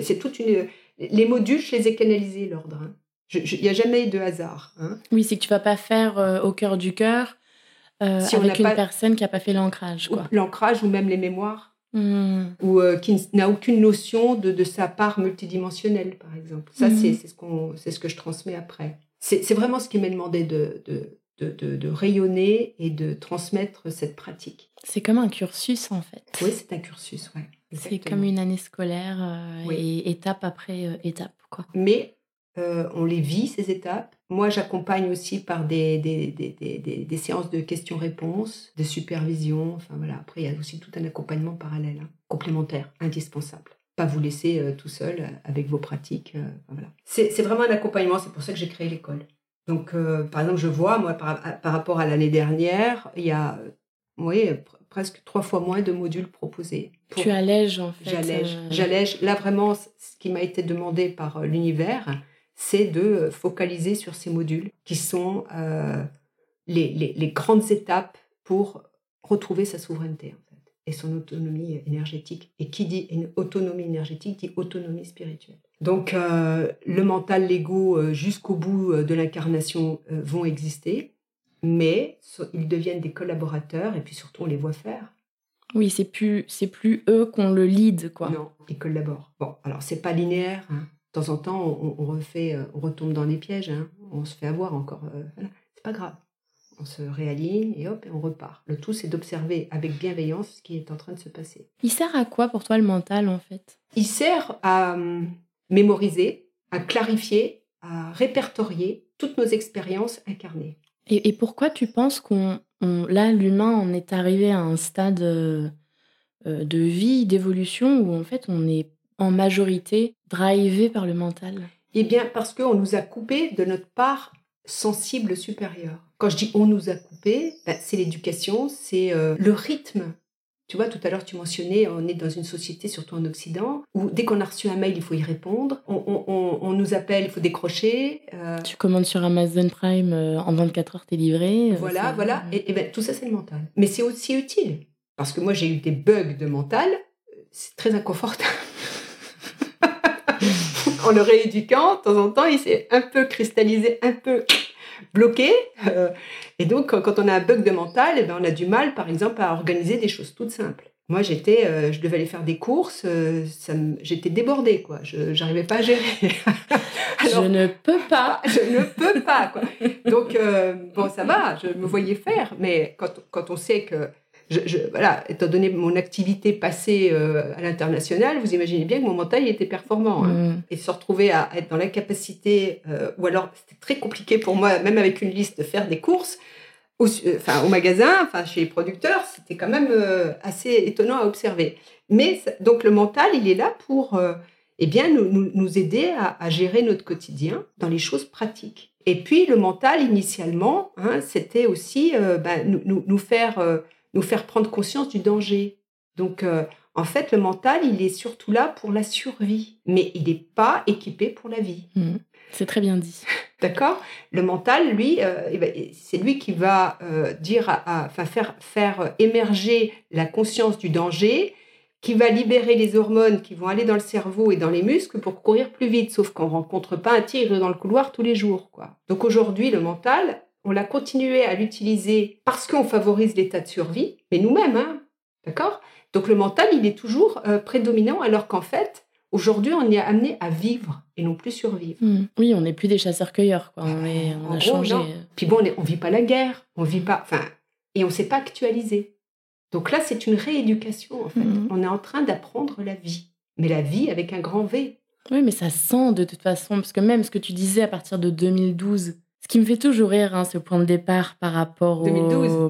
C'est toute une. Les modules, je les ai canalisés, l'ordre. Hein. Il n'y a jamais de hasard. Oui, c'est que tu vas pas faire euh, au cœur du cœur euh, avec une personne qui n'a pas fait l'ancrage. L'ancrage ou même les mémoires Hmm. ou euh, qui n'a aucune notion de, de, sa part multidimensionnelle, par exemple. Ça, c'est ce, qu'on, c'est ce que je transmets après. C'est, vraiment ce qui m'est demandé de, de, de, de, rayonner et de transmettre cette pratique. C'est comme un cursus, en fait. Oui, c'est un cursus, ouais. C'est comme une année scolaire euh, et étape après euh, étape. Quoi. Mais on les vit, ces étapes, moi, j'accompagne aussi par des, des, des, des, séances de questions-réponses, de supervision. Enfin voilà, après, il y a aussi tout un accompagnement parallèle, hein, complémentaire, indispensable. Pas vous laisser euh, tout seul euh, avec vos pratiques. Euh, voilà. C'est vraiment un accompagnement, c'est pour ça que j'ai créé l'école. Donc, par exemple, je vois, moi, par, par rapport à l'année dernière, il y a oui, presque trois fois moins de modules proposés. tu allèges, en fait. J'allège. J'allège. Là, vraiment, ce qui m'a été demandé par l'univers, c'est de focaliser sur ces modules qui sont euh, les, les, grandes étapes pour retrouver sa souveraineté en fait, et son autonomie énergétique. Et qui dit une autonomie énergétique dit autonomie spirituelle. Donc euh, le mental, l'ego, euh, jusqu'au bout de l'incarnation vont exister, mais ils deviennent des collaborateurs et puis surtout on les voit faire. Oui, c'est plus c'est plus eux qu'on le lead quoi. Non, ils collaborent. Bon, alors c'est pas linéaire. Hein de temps en temps, on, refait, euh, on retombe dans les pièges, hein. on se fait avoir encore. Euh, c'est pas grave. On se réaligne et hop, et on repart. Le tout, c'est d'observer avec bienveillance ce qui est en train de se passer. Il sert à quoi pour toi le mental, en fait? Il sert à hum, mémoriser, à clarifier, à répertorier toutes nos expériences incarnées. Et, pourquoi tu penses qu'on, là, l'humain, on est arrivé à un stade euh, de vie, d'évolution, où en fait, on est en majorité drivé par le mental Eh bien, parce qu'on nous a coupé de notre part sensible supérieure. Quand je dis on nous a coupé, ben, c'est l'éducation, c'est euh, le rythme. Tu vois, tout à l'heure, tu mentionnais, on est dans une société, surtout en Occident, où dès qu'on a reçu un mail, il faut y répondre. On, nous appelle, il faut décrocher. Euh. Tu commandes sur Amazon Prime, euh, en 24 heures, t'es livré. Voilà, voilà. Et, ben, tout ça, c'est le mental. Mais c'est aussi utile. Parce que moi, j'ai eu des bugs de mental. C'est très inconfortable en le rééduquant, de temps en temps, il s'est un peu cristallisé, un peu bloqué. Euh, et donc, quand on a un bug de mental, eh ben, on a du mal, par exemple, à organiser des choses toutes simples. Moi, j'étais, euh, je devais aller faire des courses, euh, j'étais débordée, quoi. Je n'arrivais pas à gérer. *laughs* je ne peux pas. *laughs* je ne peux pas, quoi. Donc, bon, ça va, je me voyais faire, mais quand, quand on sait que je, voilà, étant donné mon activité passée euh, à l'international, vous imaginez bien que mon mental était performant. Hein. Mm. Et se retrouver à être dans l'incapacité, euh, ou alors c'était très compliqué pour moi, même avec une liste, de faire des courses au, euh, enfin, au magasin, enfin, chez les producteurs, c'était quand même assez étonnant à observer. Mais donc le mental, il est là pour eh bien, nous, nous, aider à, gérer notre quotidien dans les choses pratiques. Et puis le mental, initialement, hein, c'était aussi ben, nous, nous, faire nous faire prendre conscience du danger. Donc, euh, en fait, le mental, il est surtout là pour la survie, mais il n'est pas équipé pour la vie. Mmh. c'est très bien dit. *laughs* D'accord? Le mental, lui, euh, eh ben, c'est lui qui va euh, dire, à, faire, faire émerger la conscience du danger, qui va libérer les hormones qui vont aller dans le cerveau et dans les muscles pour courir plus vite, sauf qu'on ne rencontre pas un tigre dans le couloir tous les jours. Quoi. Donc aujourd'hui, le mental, on l'a continué à l'utiliser parce qu'on favorise l'état de survie, mais nous-mêmes, hein, d'accord? Donc le mental, il est toujours euh, prédominant, alors qu'en fait, aujourd'hui, on est amené à vivre et non plus survivre. Hmm. Oui, on n'est plus des chasseurs-cueilleurs, quoi. On, a changé. Puis bon, on ne vit pas la guerre, on vit pas, enfin, et on ne s'est pas actualisé. Donc là, c'est une rééducation, en fait. Hmm. On est en train d'apprendre la vie, mais la vie avec un grand V. Oui, mais ça sent de toute façon, parce que même ce que tu disais à partir de 2012, ce qui me fait toujours rire, hein, ce point de départ par rapport au...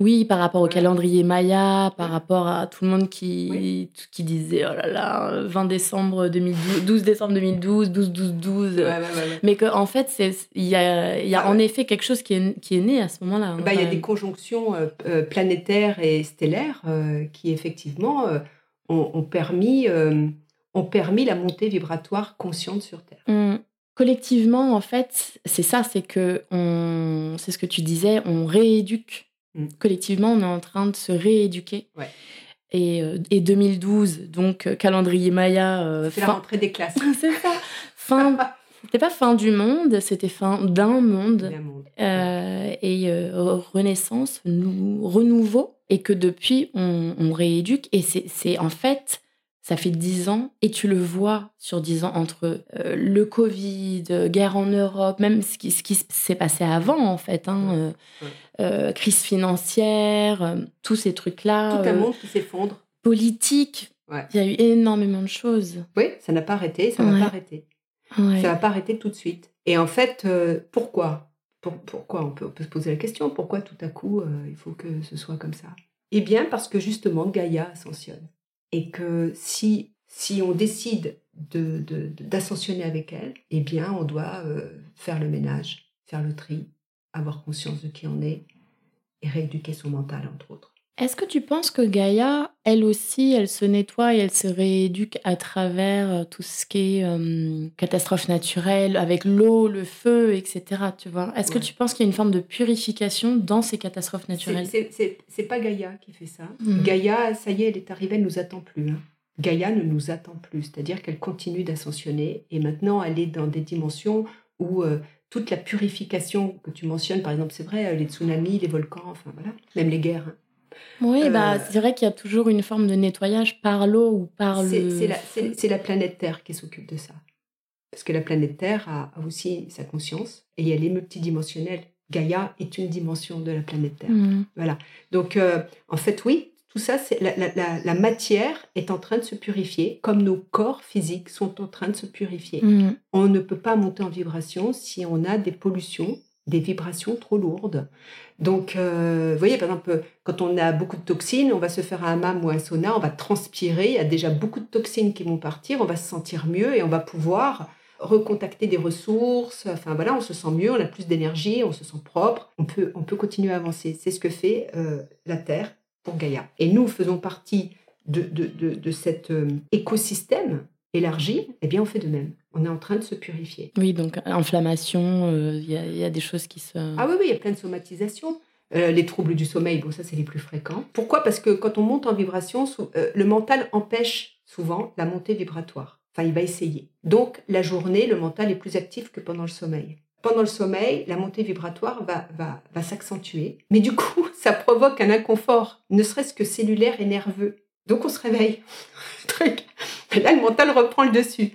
Oui, par rapport au calendrier Maya, par rapport à tout le monde qui, qui disait, oh là là, 20 décembre 2012, 12 décembre 2012, 12, 12, 12. Mais qu'en en fait, il y a, y a ah en effet quelque chose qui est, qui est né à ce moment-là. Hein, bah, il y a des conjonctions euh, euh, planétaires et stellaires euh, qui, effectivement, ont, permis, ont permis la montée vibratoire consciente sur Terre. Mmh collectivement, en fait, c'est ça, c'est que on, c'est ce que tu disais, on rééduque. Mm. Collectivement, on est en train de se rééduquer. Et, euh, et, 2012, donc euh, calendrier Maya. Euh, c'est la rentrée des classes. *laughs* c'est ça. Fin, *laughs* c'était pas fin du monde, c'était fin d'un monde. Euh, et euh, renaissance, nou- renouveau, et que depuis, on, on rééduque. Et c'est c'est- en fait, ça fait dix ans, et tu le vois sur dix ans entre euh, le Covid, guerre en Europe, même ce qui, ce qui s'est passé avant, en fait, hein, euh, Ouais. euh, crise financière, tous ces trucs-là, Tout un monde qui s'effondre. politique. Ouais. Il y a eu énormément de choses. Oui, ça n'a pas arrêté, ça Ouais. pas. Ouais. Ça va pas arrêter tout de suite. Et en fait, euh, pourquoi? Pour- Pourquoi on peut, on peut se poser la question? Pourquoi tout à coup, euh, il faut que ce soit comme ça? Eh bien, parce que justement, Gaïa ascensionne. Et que si, si on décide de- de- d'ascensionner avec elle, eh bien, on doit euh, faire le ménage, faire le tri, avoir conscience de qui on est et rééduquer son mental, entre autres. Est-ce que tu penses que Gaïa, elle aussi, elle se nettoie et elle se rééduque à travers euh, tout ce qui est euh, catastrophe naturelle, avec l'eau, le feu, etc. Tu vois? Est-ce que tu penses qu'il y a une forme de purification dans ces catastrophes naturelles? c'est- pas Gaïa qui fait ça. Mhm. Gaïa, ça y est, elle est arrivée, elle nous attend plus. hein. Gaïa ne nous attend plus, c'est-à-dire qu'elle continue d'ascensionner et maintenant elle est dans des dimensions où euh, toute la purification que tu mentionnes, par exemple, c'est vrai, euh, les tsunamis, les volcans, enfin voilà, même les guerres. hein. Oui, Euh, bah, c'est vrai qu'il y a toujours une forme de nettoyage par l'eau ou par le. c'est la, la planète Terre qui s'occupe de ça. Parce que la planète Terre a, aussi sa conscience et elle est multidimensionnelle. Gaïa est une dimension de la planète Terre. Mhm. Donc, euh, en fait, oui, tout ça, c'est la, la- la- matière est en train de se purifier, comme nos corps physiques sont en train de se purifier. Mhm. On ne peut pas monter en vibration si on a des pollutions, des vibrations trop lourdes. Donc, euh, vous voyez, par exemple, quand on a beaucoup de toxines, on va se faire un hammam ou un sauna, on va transpirer, il y a déjà beaucoup de toxines qui vont partir, on va se sentir mieux et on va pouvoir recontacter des ressources. Enfin voilà, on se sent mieux, on a plus d'énergie, on se sent propre, on peut, on peut continuer à avancer. C'est ce que fait euh, la Terre pour Gaïa. Et nous faisons partie de, de, de, de cet euh, écosystème élargi, eh bien on fait de même. On est en train de se purifier. Oui, donc inflammation, euh, il y, a- il y a des choses qui se. Ah oui, oui, il y a plein de somatisations. Euh, les troubles du sommeil, bon, ça, c'est les plus fréquents. Pourquoi? Parce que quand on monte en vibration, euh, le mental empêche souvent la montée vibratoire. Enfin, il va essayer. Donc, la journée, le mental est plus actif que pendant le sommeil. Pendant le sommeil, la montée vibratoire va, va, va s'accentuer. Mais du coup, *laughs* ça provoque un inconfort, ne serait-ce que cellulaire et nerveux. Donc, on se réveille. *laughs* Truc. Et là, le mental reprend le dessus.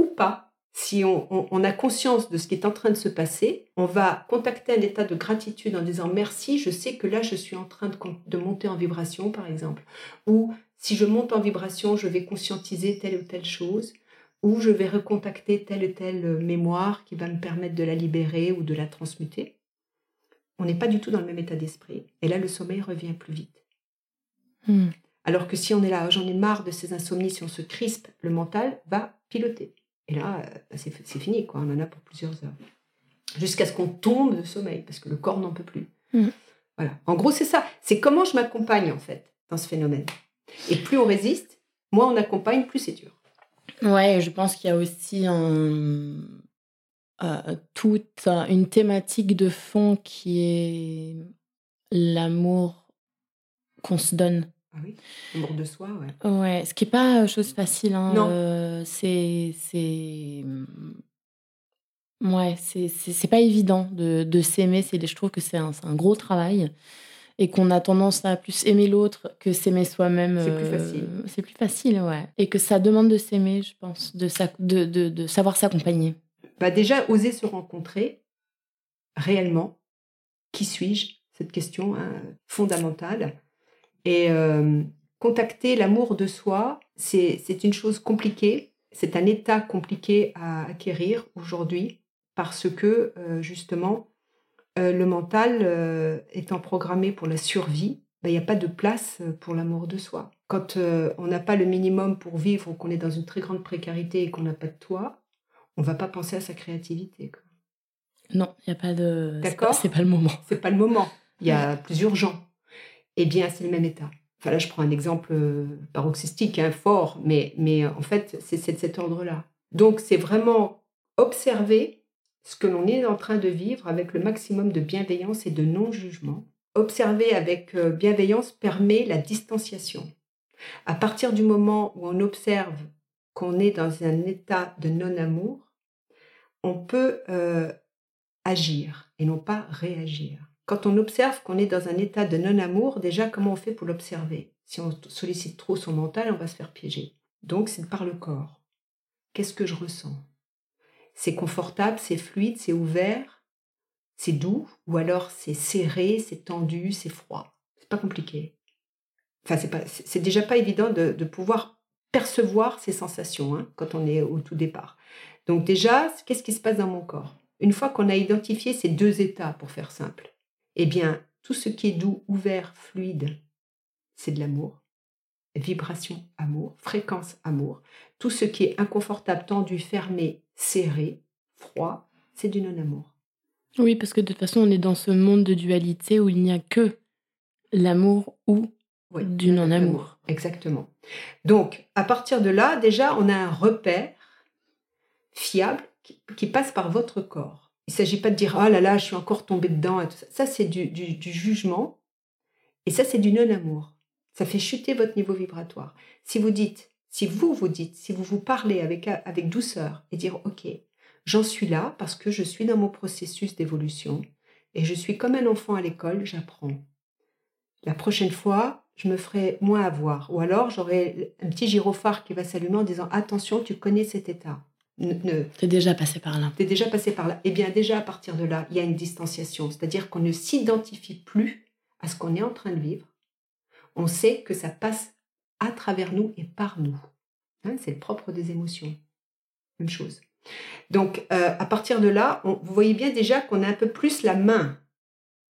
Ou pas si on, on- on a conscience de ce qui est en train de se passer, on va contacter un état de gratitude en disant merci, je sais que là je suis en train de, monter en vibration par exemple. Ou si je monte en vibration, je vais conscientiser telle ou telle chose. Ou je vais recontacter telle ou telle euh, mémoire qui va me permettre de la libérer ou de la transmuter. On n'est pas du tout dans le même état d'esprit. Et là, le sommeil revient plus vite. Mhm. Alors que si on est là, j'en ai marre de ces insomnies, si on se crispe, le mental va piloter. Et là, euh, bah, c'est fini, quoi. On en a pour plusieurs heures. Jusqu'à ce qu'on tombe de sommeil, parce que le corps n'en peut plus. Mhm. Voilà. En gros, c'est ça. C'est comment je m'accompagne, en fait, dans ce phénomène. Et plus on résiste, moins on accompagne, plus c'est dur. Ouais, je pense qu'il y a aussi un, euh, toute euh, une thématique de fond qui est l'amour qu'on se donne. Ah oui L'amour de soi, ouais. Ouais, ce qui n'est pas chose facile. Hein. Non. euh, c'est. c'est- Ouais, c'est c'est- c'est pas évident de, de s'aimer. c'est- Je trouve que c'est un, c'est un gros travail et qu'on a tendance à plus aimer l'autre que s'aimer soi-même. C'est plus euh, facile. C'est plus facile, ouais. Et que ça demande de s'aimer, je pense, de, s'ac- de, de, de savoir s'accompagner. Bah déjà, oser se rencontrer réellement. Qui suis-je? Cette question hein, fondamentale. Et euh, contacter l'amour de soi, c'est une chose compliquée. C'est un état compliqué à acquérir aujourd'hui parce que, euh, justement, euh, le mental étant programmé pour la survie, ben, il n'y a pas de place pour l'amour de soi. Quand on n'a pas le minimum pour vivre ou qu'on est dans une très grande précarité et qu'on n'a pas de toit, on va pas penser à sa créativité. quoi. Non, il n'y a pas de. c'est D'accord? pas- C'est pas le moment. C'est pas le moment. Il y a plus urgent. Eh bien, c'est le même état. Enfin là, je prends un exemple euh, paroxystique, hein, fort, mais, mais euh, en fait, c'est de cet ordre-là. Donc, c'est vraiment observer ce que l'on est en train de vivre avec le maximum de bienveillance et de non-jugement. Observer avec euh, bienveillance permet la distanciation. À partir du moment où on observe qu'on est dans un état de non-amour, on peut agir et non pas réagir. Quand on observe qu'on est dans un état de non-amour, déjà, comment on fait pour l'observer? Si on sollicite trop son mental, on va se faire piéger. Donc, c'est par le corps. Qu'est-ce que je ressens? C'est confortable, c'est fluide, c'est ouvert, c'est doux, ou alors c'est serré, c'est tendu, c'est froid? C'est pas compliqué. Enfin, c'est, pas, c'est déjà pas évident de, pouvoir percevoir ces sensations hein, quand on est au tout départ. Donc déjà, qu'est-ce qui se passe dans mon corps? Une fois qu'on a identifié ces deux états, pour faire simple, eh bien, tout ce qui est doux, ouvert, fluide, c'est de l'amour. Vibration, amour. Fréquence, amour. Tout ce qui est inconfortable, tendu, fermé, serré, froid, c'est du non-amour. Oui, parce que de toute façon, on est dans ce monde de dualité où il n'y a que l'amour ou du non-amour. Exactement. Donc, à partir de là, déjà, on a un repère fiable qui, passe par votre corps. Il ne s'agit pas de dire ⁇ Ah là là, je suis encore tombé dedans ⁇ ça. c'est du, jugement et ça, c'est du non-amour. Ça fait chuter votre niveau vibratoire. Si vous dites, si vous vous dites, si vous vous parlez avec, avec douceur et dire ⁇ Ok, j'en suis là parce que je suis dans mon processus d'évolution et je suis comme un enfant à l'école, j'apprends. La prochaine fois, je me ferai moins avoir. Ou alors, j'aurai un petit gyrophare qui va s'allumer en disant Attention, tu connais cet état. Tu es déjà passé par là. Tu es déjà passé par là. Eh bien, déjà, à partir de là, il y a une distanciation. C'est-à-dire qu'on ne s'identifie plus à ce qu'on est en train de vivre. On sait que ça passe à travers nous et par nous. Hein, c'est le propre des émotions. Même chose. Donc, euh, à partir de là, vous voyez bien déjà qu'on a un peu plus la main.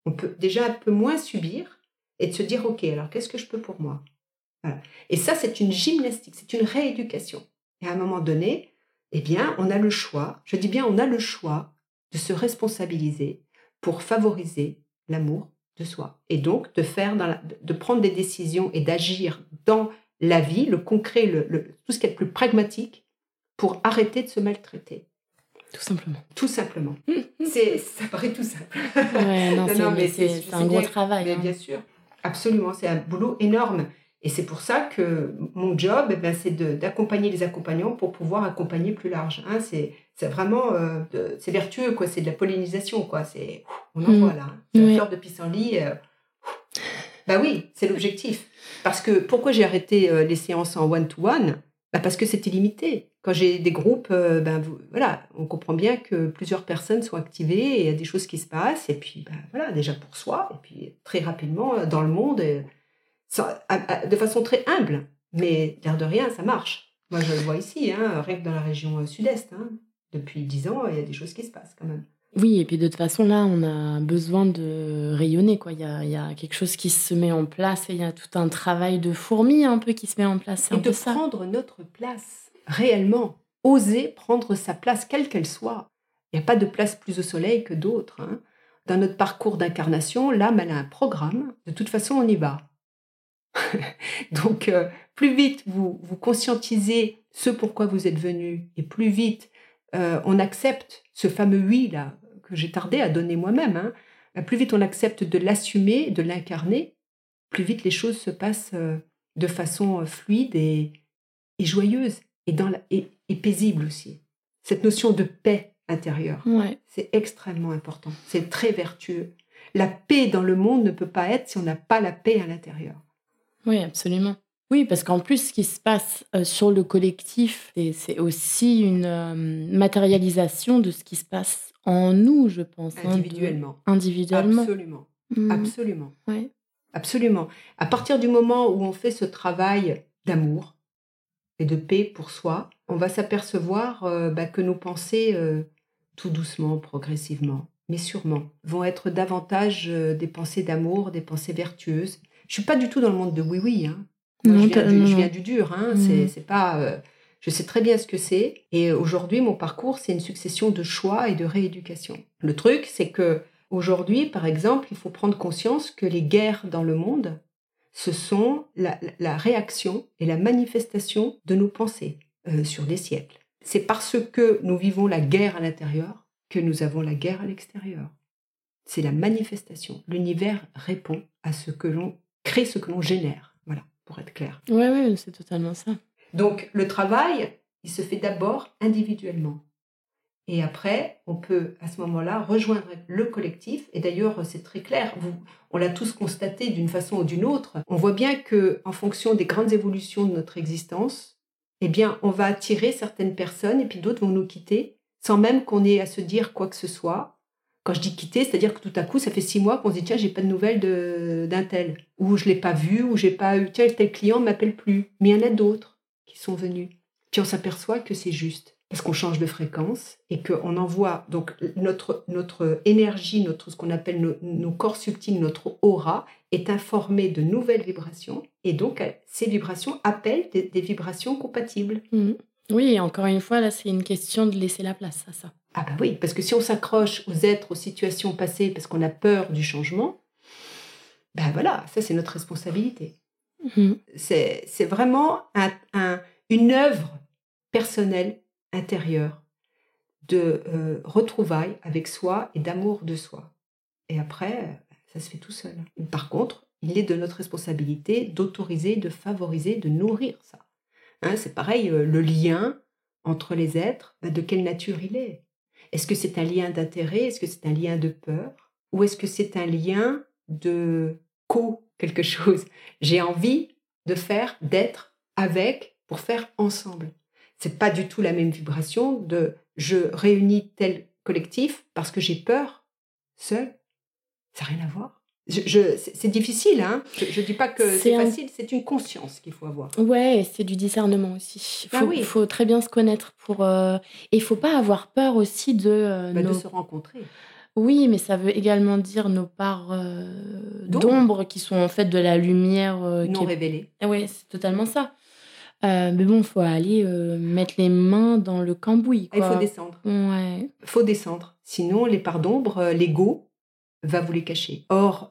On peut déjà un peu moins subir et de se dire, OK, alors qu'est-ce que je peux pour moi? Et ça, c'est une gymnastique, c'est une rééducation. Et à un moment donné, eh bien, on a le choix, je dis bien, on a le choix de se responsabiliser pour favoriser l'amour de soi. Et donc, de, faire de prendre des décisions et d'agir dans la vie, le concret, le, tout ce qui est le plus pragmatique, pour arrêter de se maltraiter. Tout simplement. Tout simplement. c'est, ça paraît tout simple. non, mais c'est, un gros travail. Mais hein. Bien sûr, absolument. C'est un boulot énorme. Et c'est pour ça que mon job, eh ben, c'est d'accompagner les accompagnants pour pouvoir accompagner plus large. Hein. C'est vraiment, euh, c'est vertueux, quoi. C'est de la pollinisation, quoi. C'est, on en mm. voit là. Hein. La fleur de pissenlit. Euh, bah oui, c'est l'objectif. Parce que pourquoi j'ai arrêté euh, les séances en one-to-one? Bah Parce que c'était limité. Quand j'ai des groupes, ben voilà, on comprend bien que plusieurs personnes sont activées et il y a des choses qui se passent. Et puis, ben, voilà, déjà pour soi, et puis très rapidement dans le monde de façon très humble, mais l'air de rien, ça marche. Moi, je le vois ici, hein, rien que dans la région euh, sud-est. Hein. Depuis dix ans, il y a des choses qui se passent quand même. Oui, et puis de toute façon, là, on a besoin de rayonner. Quoi. Il, y a, il y a quelque chose qui se met en place et il y a tout un travail de fourmi un peu qui se met en place. Et de prendre notre place, réellement. Oser prendre sa place, quelle qu'elle soit. Il n'y a pas de place plus au soleil que d'autres. Hein. Dans notre parcours d'incarnation, l'âme, elle a un programme. De toute façon, on y va. *laughs* Donc, euh, plus vite vous, vous conscientisez ce pourquoi vous êtes venu, et plus vite euh, on accepte ce fameux oui là que j'ai tardé à donner moi-même, hein, euh, plus vite on accepte de l'assumer, de l'incarner, plus vite les choses se passent de façon fluide et, joyeuse et, dans et, paisible aussi. Cette notion de paix intérieure, c'est extrêmement important, c'est très vertueux. La paix dans le monde ne peut pas être si on n'a pas la paix à l'intérieur. Oui, absolument. Oui, parce qu'en plus, ce qui se passe euh, sur le collectif, c'est aussi une euh, matérialisation de ce qui se passe en nous, je pense. Hein, individuellement. individuellement. Absolument. Mmh. Absolument. Ouais. Absolument. À partir du moment où on fait ce travail d'amour et de paix pour soi, on va s'apercevoir euh, bah, que nos pensées, tout doucement, progressivement, mais sûrement, vont être davantage des pensées d'amour, des pensées vertueuses, je suis pas du tout dans le monde de oui-oui. Hein. je, viens du, dur. Hein. Mm. C'est pas. Euh, je sais très bien ce que c'est. Et aujourd'hui, mon parcours, c'est une succession de choix et de rééducation. Le truc, c'est que aujourd'hui, par exemple, il faut prendre conscience que les guerres dans le monde, ce sont la, réaction et la manifestation de nos pensées euh, sur des siècles. C'est parce que nous vivons la guerre à l'intérieur que nous avons la guerre à l'extérieur. C'est la manifestation. L'univers répond à ce que l'on crée ce que l'on génère. Voilà, pour être clair. Oui, ouais, c'est totalement ça. Donc, le travail, il se fait d'abord individuellement. Et après, on peut à ce moment-là rejoindre le collectif. Et d'ailleurs, c'est très clair. on l'a tous constaté d'une façon ou d'une autre. On voit bien que, en fonction des grandes évolutions de notre existence, eh bien, on va attirer certaines personnes et puis d'autres vont nous quitter sans même qu'on ait à se dire quoi que ce soit. Quand je dis quitter, c'est-à-dire que tout à coup, ça fait six mois qu'on se dit tiens, j'ai pas de nouvelles d'un tel, ou je l'ai pas vu, ou j'ai pas eu tel tel client m'appelle plus. Mais il y en a d'autres qui sont venus. Puis on s'aperçoit que c'est juste parce qu'on change de fréquence et qu'on envoie donc notre, notre énergie, notre, ce qu'on appelle nos, corps subtils, notre aura, est informé de nouvelles vibrations et donc ces vibrations appellent des, vibrations compatibles. Mmh. Oui, encore une fois, là, c'est une question de laisser la place à ça. Ah bah oui, parce que si on s'accroche aux êtres, aux situations passées parce qu'on a peur du changement, ben voilà, ça c'est notre responsabilité. Mmh. C'est vraiment un, une œuvre personnelle intérieur de euh, retrouvailles avec soi et d'amour de soi. Et après, ça se fait tout seul. Par contre, il est de notre responsabilité d'autoriser, de favoriser, de nourrir ça. Hein, c'est pareil, euh, le lien entre les êtres, bah, de quelle nature il est Est-ce que c'est un lien d'intérêt? Est-ce que c'est un lien de peur? Ou est-ce que c'est un lien de co quelque *laughs* chose? J'ai envie de faire, d'être avec pour faire ensemble c'est pas du tout la même vibration de je réunis tel collectif parce que j'ai peur seul. Ça n'a rien à voir. Je, c'est difficile, hein je ne dis pas que c'est facile, c'est une conscience qu'il faut avoir. Ouais, c'est du discernement aussi. Il ah faut, faut, très bien se connaître pour. Euh, et il faut pas avoir peur aussi de. Euh, bah, de se rencontrer. Oui, mais ça veut également dire nos parts euh, d'ombre qui sont en fait de la lumière non révélée. Ah oui, c'est totalement ça. Euh, mais bon, il faut aller euh, mettre les mains dans le cambouis. Il faut descendre. Ouais. faut descendre. Sinon, les parts d'ombre, euh, l'ego va vous les cacher. Or,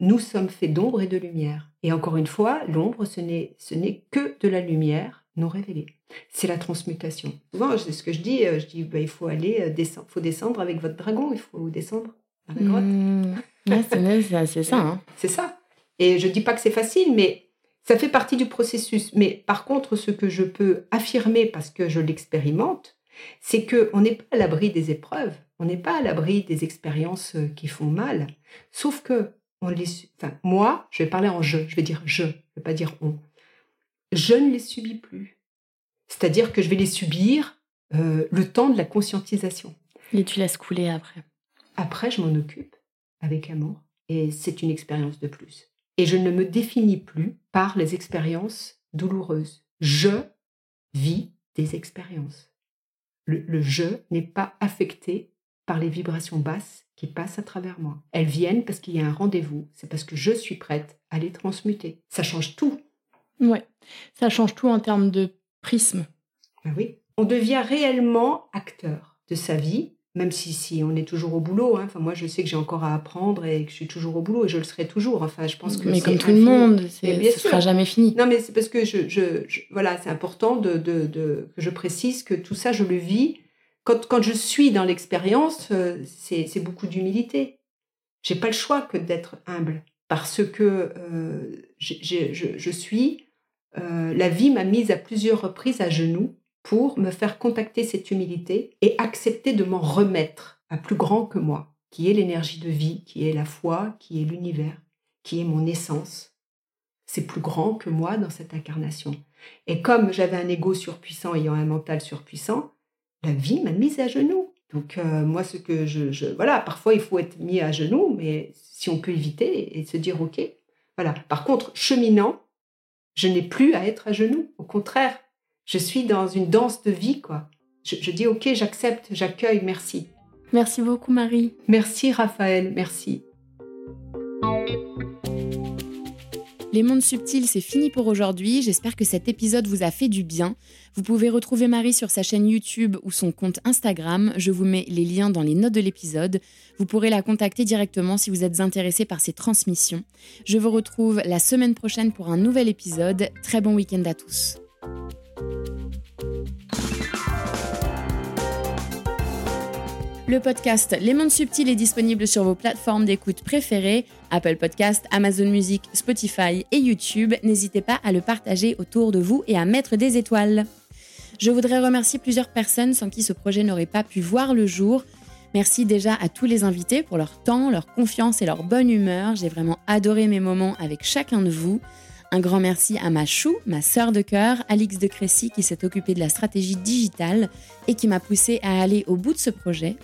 nous sommes faits d'ombre et de lumière. Et encore une fois, l'ombre, ce n'est, ce n'est que de la lumière non révélée. C'est la transmutation. Souvent, c'est ce que je dis. Je dis, bah, il faut aller descendre. faut descendre avec votre dragon. Il faut descendre dans la grotte. Mmh. c'est, ça. Hein. C'est ça. Et je dis pas que c'est facile, mais ça fait partie du processus. Mais par contre, ce que je peux affirmer parce que je l'expérimente, c'est qu'on n'est pas à l'abri des épreuves, on n'est pas à l'abri des expériences euh, qui font mal. Sauf que on les, enfin, moi, je vais parler en je, je vais dire je, je ne vais pas dire on. Je ne les subis plus. C'est-à-dire que je vais les subir euh, le temps de la conscientisation. Et tu laisses couler après. Après, je m'en occupe avec amour. Et c'est une expérience de plus. Et je ne me définis plus par les expériences douloureuses. Je vis des expériences. Le, je n'est pas affecté par les vibrations basses qui passent à travers moi. Elles viennent parce qu'il y a un rendez-vous, c'est parce que je suis prête à les transmuter. Ça change tout. Ouais, ça change tout en termes de prisme. Ben oui, on devient réellement acteur de sa vie même si, si on est toujours au boulot. Hein. Enfin, moi, je sais que j'ai encore à apprendre et que je suis toujours au boulot et je le serai toujours. Enfin, je pense que mais comme tout le monde, ce ne sera jamais fini. Non, mais c'est parce que je, je, voilà, c'est important de, de, de, que je précise que tout ça, je le vis. Quand, quand je suis dans l'expérience, euh, c'est beaucoup d'humilité. J'ai pas le choix que d'être humble parce que euh, je, je, suis. Euh, la vie m'a mise à plusieurs reprises à genoux pour me faire contacter cette humilité et accepter de m'en remettre à plus grand que moi, qui est l'énergie de vie, qui est la foi, qui est l'univers, qui est mon essence. C'est plus grand que moi dans cette incarnation. Et comme j'avais un ego surpuissant ayant un mental surpuissant, la vie m'a mise à genoux. Donc euh, moi, ce que je, je, Voilà, parfois il faut être mis à genoux, mais si on peut éviter et se dire, OK, voilà. Par contre, cheminant, je n'ai plus à être à genoux. Au contraire, je suis dans une danse de vie, quoi. Je, dis ok, j'accepte, j'accueille, merci. Merci beaucoup, Marie. Merci, Raphaël, merci. Les mondes subtils, c'est fini pour aujourd'hui. J'espère que cet épisode vous a fait du bien. Vous pouvez retrouver Marie sur sa chaîne YouTube ou son compte Instagram. Je vous mets les liens dans les notes de l'épisode. Vous pourrez la contacter directement si vous êtes intéressé par ses transmissions. Je vous retrouve la semaine prochaine pour un nouvel épisode. Très bon week-end à tous. Le podcast Les Mondes Subtils est disponible sur vos plateformes d'écoute préférées, Apple Podcast, Amazon Music, Spotify et YouTube. N'hésitez pas à le partager autour de vous et à mettre des étoiles. Je voudrais remercier plusieurs personnes sans qui ce projet n'aurait pas pu voir le jour. Merci déjà à tous les invités pour leur temps, leur confiance et leur bonne humeur. J'ai vraiment adoré mes moments avec chacun de vous. Un grand merci à ma chou, ma sœur de cœur, Alix de Crécy, qui s'est occupée de la stratégie digitale et qui m'a poussé à aller au bout de ce projet.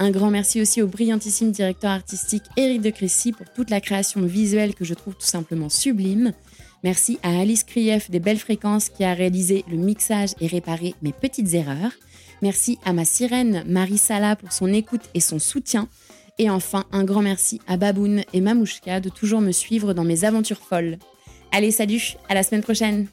Un grand merci aussi au brillantissime directeur artistique Éric de Crécy pour toute la création visuelle que je trouve tout simplement sublime. Merci à Alice Krief des Belles Fréquences qui a réalisé le mixage et réparé mes petites erreurs. Merci à ma sirène Marie Sala pour son écoute et son soutien. Et enfin, un grand merci à Baboun et Mamouchka de toujours me suivre dans mes aventures folles. Allez, salut, à la semaine prochaine.